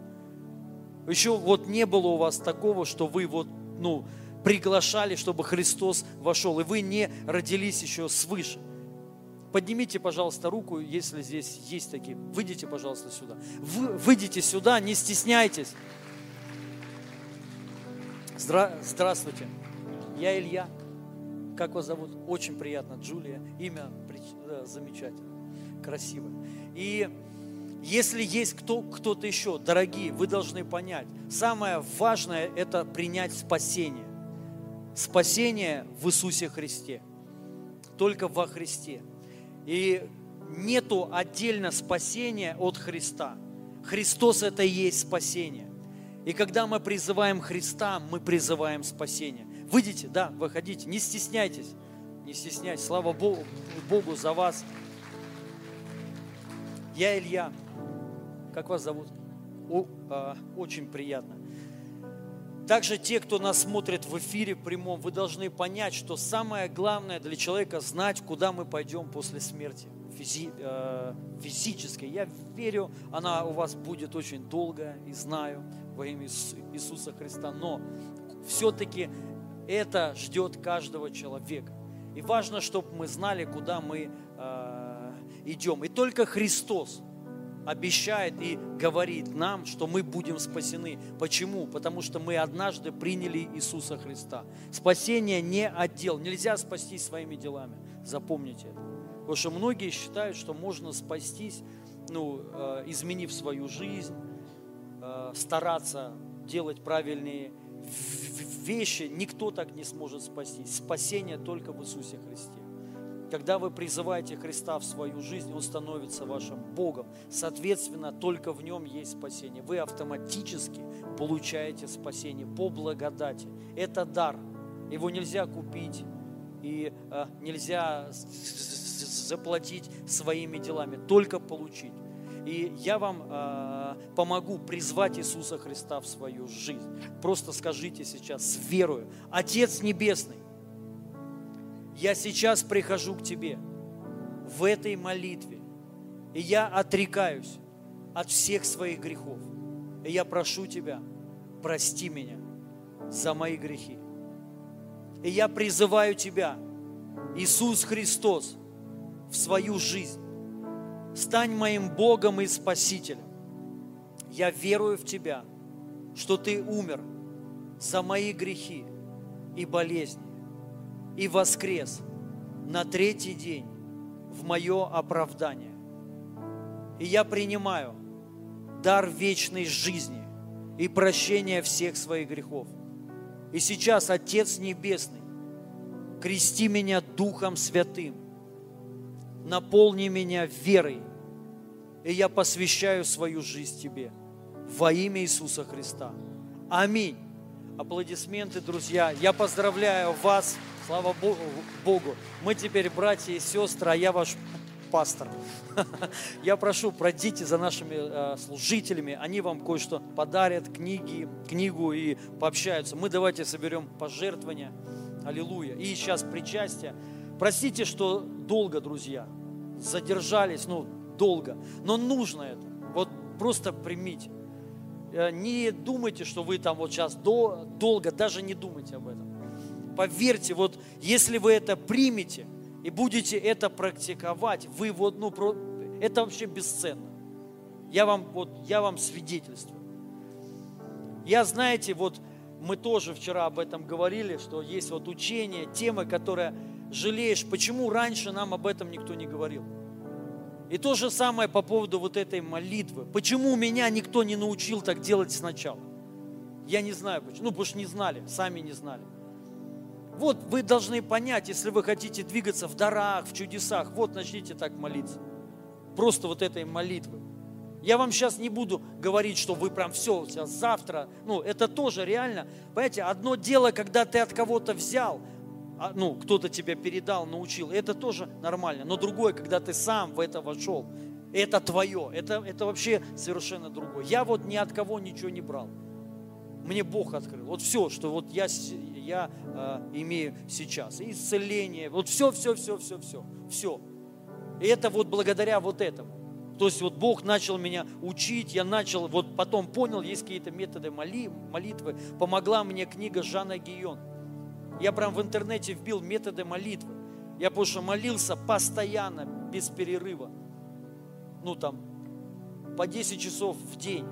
Speaker 1: Еще вот не было у вас такого, что вы вот, ну, приглашали, чтобы Христос вошел, и вы не родились еще свыше. Поднимите, пожалуйста, руку, если здесь есть такие. Выйдите, пожалуйста, сюда. Вы, выйдите сюда, не стесняйтесь. Здра... Здравствуйте. Я Илья. Как вас зовут? Очень приятно, Джулия. Имя замечательно, красивое. И если есть кто, кто-то еще, дорогие, вы должны понять, самое важное – это принять спасение. Спасение в Иисусе Христе. Только во Христе. И нету отдельно спасения от Христа. Христос – это и есть спасение. И когда мы призываем Христа, мы призываем спасение. Выйдите, да, выходите, не стесняйтесь, не стесняйтесь. Слава Богу, Богу за вас. Я Илья. Как вас зовут? О, а, очень приятно. Также те, кто нас смотрит в эфире прямом, вы должны понять, что самое главное для человека знать, куда мы пойдем после смерти физи, э, физической. Я верю, она у вас будет очень долгая и знаю во имя Иисуса Христа. Но все-таки Это ждет каждого человека. И важно, чтобы мы знали, куда мы э, идем. И только Христос обещает и говорит нам, что мы будем спасены. Почему? Потому что мы однажды приняли Иисуса Христа. Спасение не отдел. Нельзя спастись своими делами. Запомните это. Потому что многие считают, что можно спастись, ну, э, изменив свою жизнь, э, стараться делать правильные вещи. Никто так не сможет спастись. Спасение только в Иисусе Христе. Когда вы призываете Христа в свою жизнь, Он становится вашим Богом. Соответственно, только в Нем есть спасение. Вы автоматически получаете спасение по благодати. Это дар. Его нельзя купить и э, нельзя заплатить своими делами, только получить. И я вам э, помогу призвать Иисуса Христа в свою жизнь. Просто скажите сейчас с верою, Отец Небесный, я сейчас прихожу к Тебе в этой молитве, и я отрекаюсь от всех своих грехов. И я прошу Тебя, прости меня за мои грехи. И я призываю Тебя, Иисус Христос, в свою жизнь. Стань моим Богом и Спасителем. Я верую в Тебя, что Ты умер за мои грехи и болезни и воскрес на третий день в мое оправдание. И я принимаю дар вечной жизни и прощения всех своих грехов. И сейчас, Отец Небесный, крести меня Духом Святым, наполни меня верой, и я посвящаю свою жизнь Тебе во имя Иисуса Христа. Аминь. Аплодисменты, друзья. Я поздравляю вас. Слава Богу. Мы теперь братья и сестры, а я ваш пастор. Я прошу, пройдите за нашими э, служителями, они вам кое-что подарят, книги, книгу и пообщаются. Мы давайте соберем пожертвования. Аллилуйя. И сейчас причастие. Простите, что долго, друзья, задержались, ну, долго, но нужно это. Вот просто примите. Э, не думайте, что вы там вот сейчас до, долго, даже не думайте об этом. Поверьте, вот если вы это примете и будете это практиковать, вы вот, ну, про, это вообще бесценно. Я вам, вот, я вам свидетельствую. Я, знаете, вот мы тоже вчера об этом говорили, что есть вот учение, темы, которые жалеешь, почему раньше нам об этом никто не говорил. И то же самое по поводу вот этой молитвы. Почему меня никто не научил так делать сначала? Я не знаю почему. Ну, потому что не знали, сами не знали. Вот вы должны понять, если вы хотите двигаться в дарах, в чудесах, вот начните так молиться. Просто вот этой молитвы. Я вам сейчас не буду говорить, что вы прям все, сейчас завтра. Ну, это тоже реально. Понимаете, одно дело, когда ты от кого-то взял, а, ну, кто-то тебя передал, научил, это тоже нормально. Но другое, когда ты сам в это вошел, это твое, это, это вообще совершенно другое. Я вот ни от кого ничего не брал. Мне Бог открыл. Вот все, что вот я, я э, имею сейчас. Исцеление, вот все, все, все, все, все, все. И это вот благодаря вот этому. То есть вот Бог начал меня учить, я начал, вот потом понял, есть какие-то методы моли, молитвы. Помогла мне книга Жана Гион. Я прям в интернете вбил методы молитвы. Я что молился постоянно, без перерыва. Ну там, по 10 часов в день.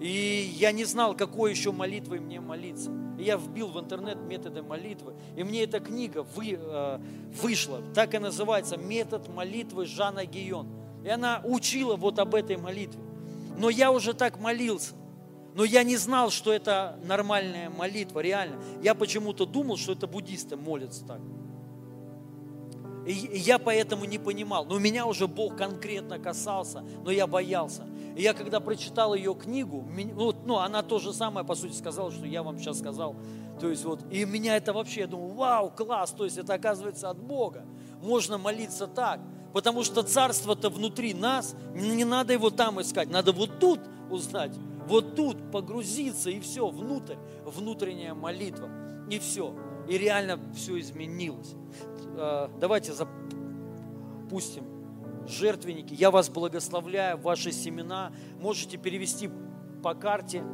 Speaker 1: И я не знал, какой еще молитвой мне молиться. И я вбил в интернет методы молитвы. И мне эта книга вы, э, вышла. Так и называется «Метод молитвы Жана Гион». И она учила вот об этой молитве. Но я уже так молился. Но я не знал, что это нормальная молитва, реально. Я почему-то думал, что это буддисты молятся так. И я поэтому не понимал. Но меня уже Бог конкретно касался, но я боялся. И я когда прочитал ее книгу, ну, ну она то же самое, по сути, сказала, что я вам сейчас сказал. То есть вот, и меня это вообще, я думаю, вау, класс, то есть это оказывается от Бога. Можно молиться так, потому что царство-то внутри нас, не надо его там искать, надо вот тут узнать вот тут погрузиться и все, внутрь, внутренняя молитва, и все. И реально все изменилось. А, давайте запустим жертвенники. Я вас благословляю, ваши семена можете перевести по карте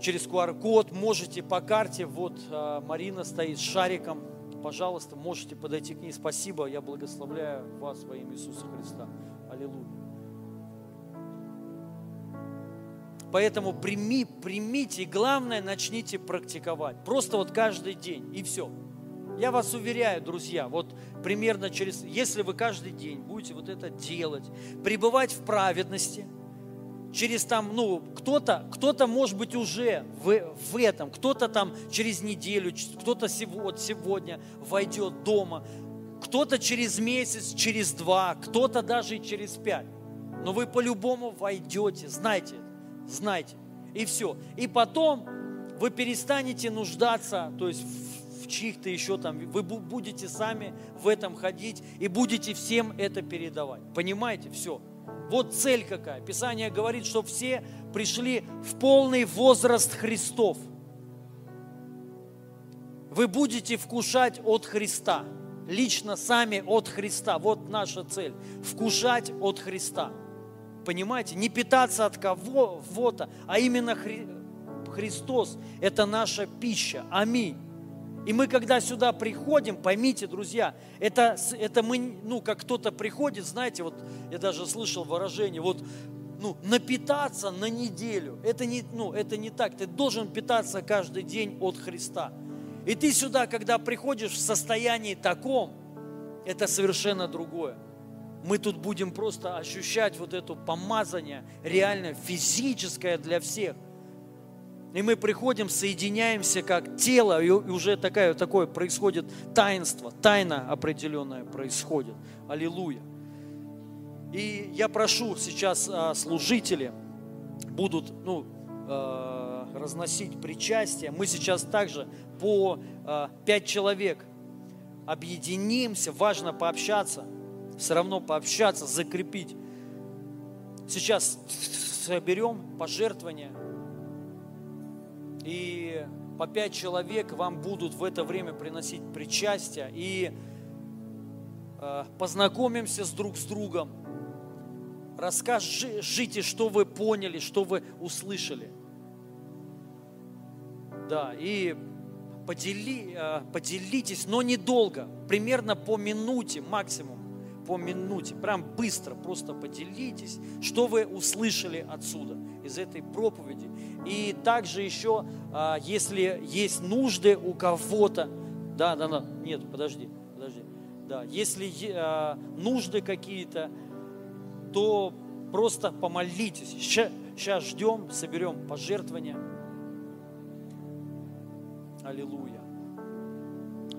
Speaker 1: через QR-код, можете по карте, вот а, Марина стоит с шариком, пожалуйста, можете подойти к ней. Спасибо, я благословляю вас во имя Иисуса Христа. Аллилуйя. Поэтому прими, примите, и главное, начните практиковать. Просто вот каждый день, и все. Я вас уверяю, друзья, вот примерно через, если вы каждый день будете вот это делать, пребывать в праведности, через там, ну, кто-то, кто-то может быть уже в, в этом, кто-то там через неделю, кто-то вот сегодня войдет дома, кто-то через месяц, через два, кто-то даже и через пять. Но вы по-любому войдете, знайте знайте. И все. И потом вы перестанете нуждаться, то есть в чьих-то еще там, вы будете сами в этом ходить и будете всем это передавать. Понимаете? Все. Вот цель какая. Писание говорит, что все пришли в полный возраст Христов. Вы будете вкушать от Христа. Лично сами от Христа. Вот наша цель. Вкушать от Христа. Понимаете? Не питаться от кого-то, а именно Хри... Христос – это наша пища. Аминь. И мы, когда сюда приходим, поймите, друзья, это, это мы, ну, как кто-то приходит, знаете, вот я даже слышал выражение, вот, ну, напитаться на неделю. Это не, ну, это не так. Ты должен питаться каждый день от Христа. И ты сюда, когда приходишь в состоянии таком, это совершенно другое мы тут будем просто ощущать вот это помазание, реально физическое для всех. И мы приходим, соединяемся как тело, и уже такая, такое происходит таинство, тайна определенная происходит. Аллилуйя. И я прошу сейчас а, служители будут ну, а, разносить причастие. Мы сейчас также по а, пять человек объединимся, важно пообщаться – все равно пообщаться, закрепить. Сейчас соберем пожертвования, и по пять человек вам будут в это время приносить причастие, и э, познакомимся с друг с другом, расскажите, что вы поняли, что вы услышали. Да, и подели, э, поделитесь, но недолго, примерно по минуте максимум по минуте, прям быстро, просто поделитесь, что вы услышали отсюда, из этой проповеди. И также еще, а, если есть нужды у кого-то, да, да, да, нет, подожди, подожди, да, если а, нужды какие-то, то просто помолитесь. Сейчас ждем, соберем пожертвования. Аллилуйя.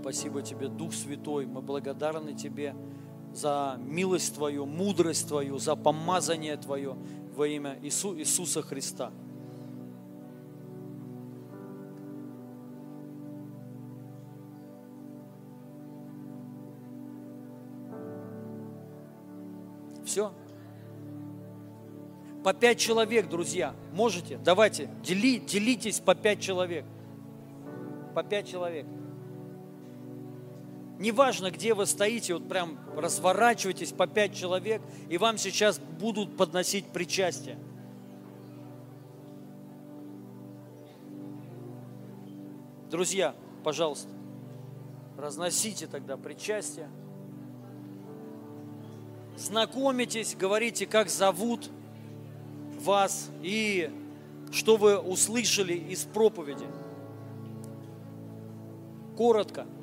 Speaker 1: Спасибо тебе, Дух Святой. Мы благодарны тебе за милость Твою, мудрость Твою, за помазание Твое во имя Иису, Иисуса Христа. Все. По пять человек, друзья, можете? Давайте, дели, делитесь по пять человек. По пять человек. Неважно, где вы стоите, вот прям разворачивайтесь по пять человек, и вам сейчас будут подносить причастие. Друзья, пожалуйста, разносите тогда причастие. Знакомитесь, говорите, как зовут вас и что вы услышали из проповеди. Коротко –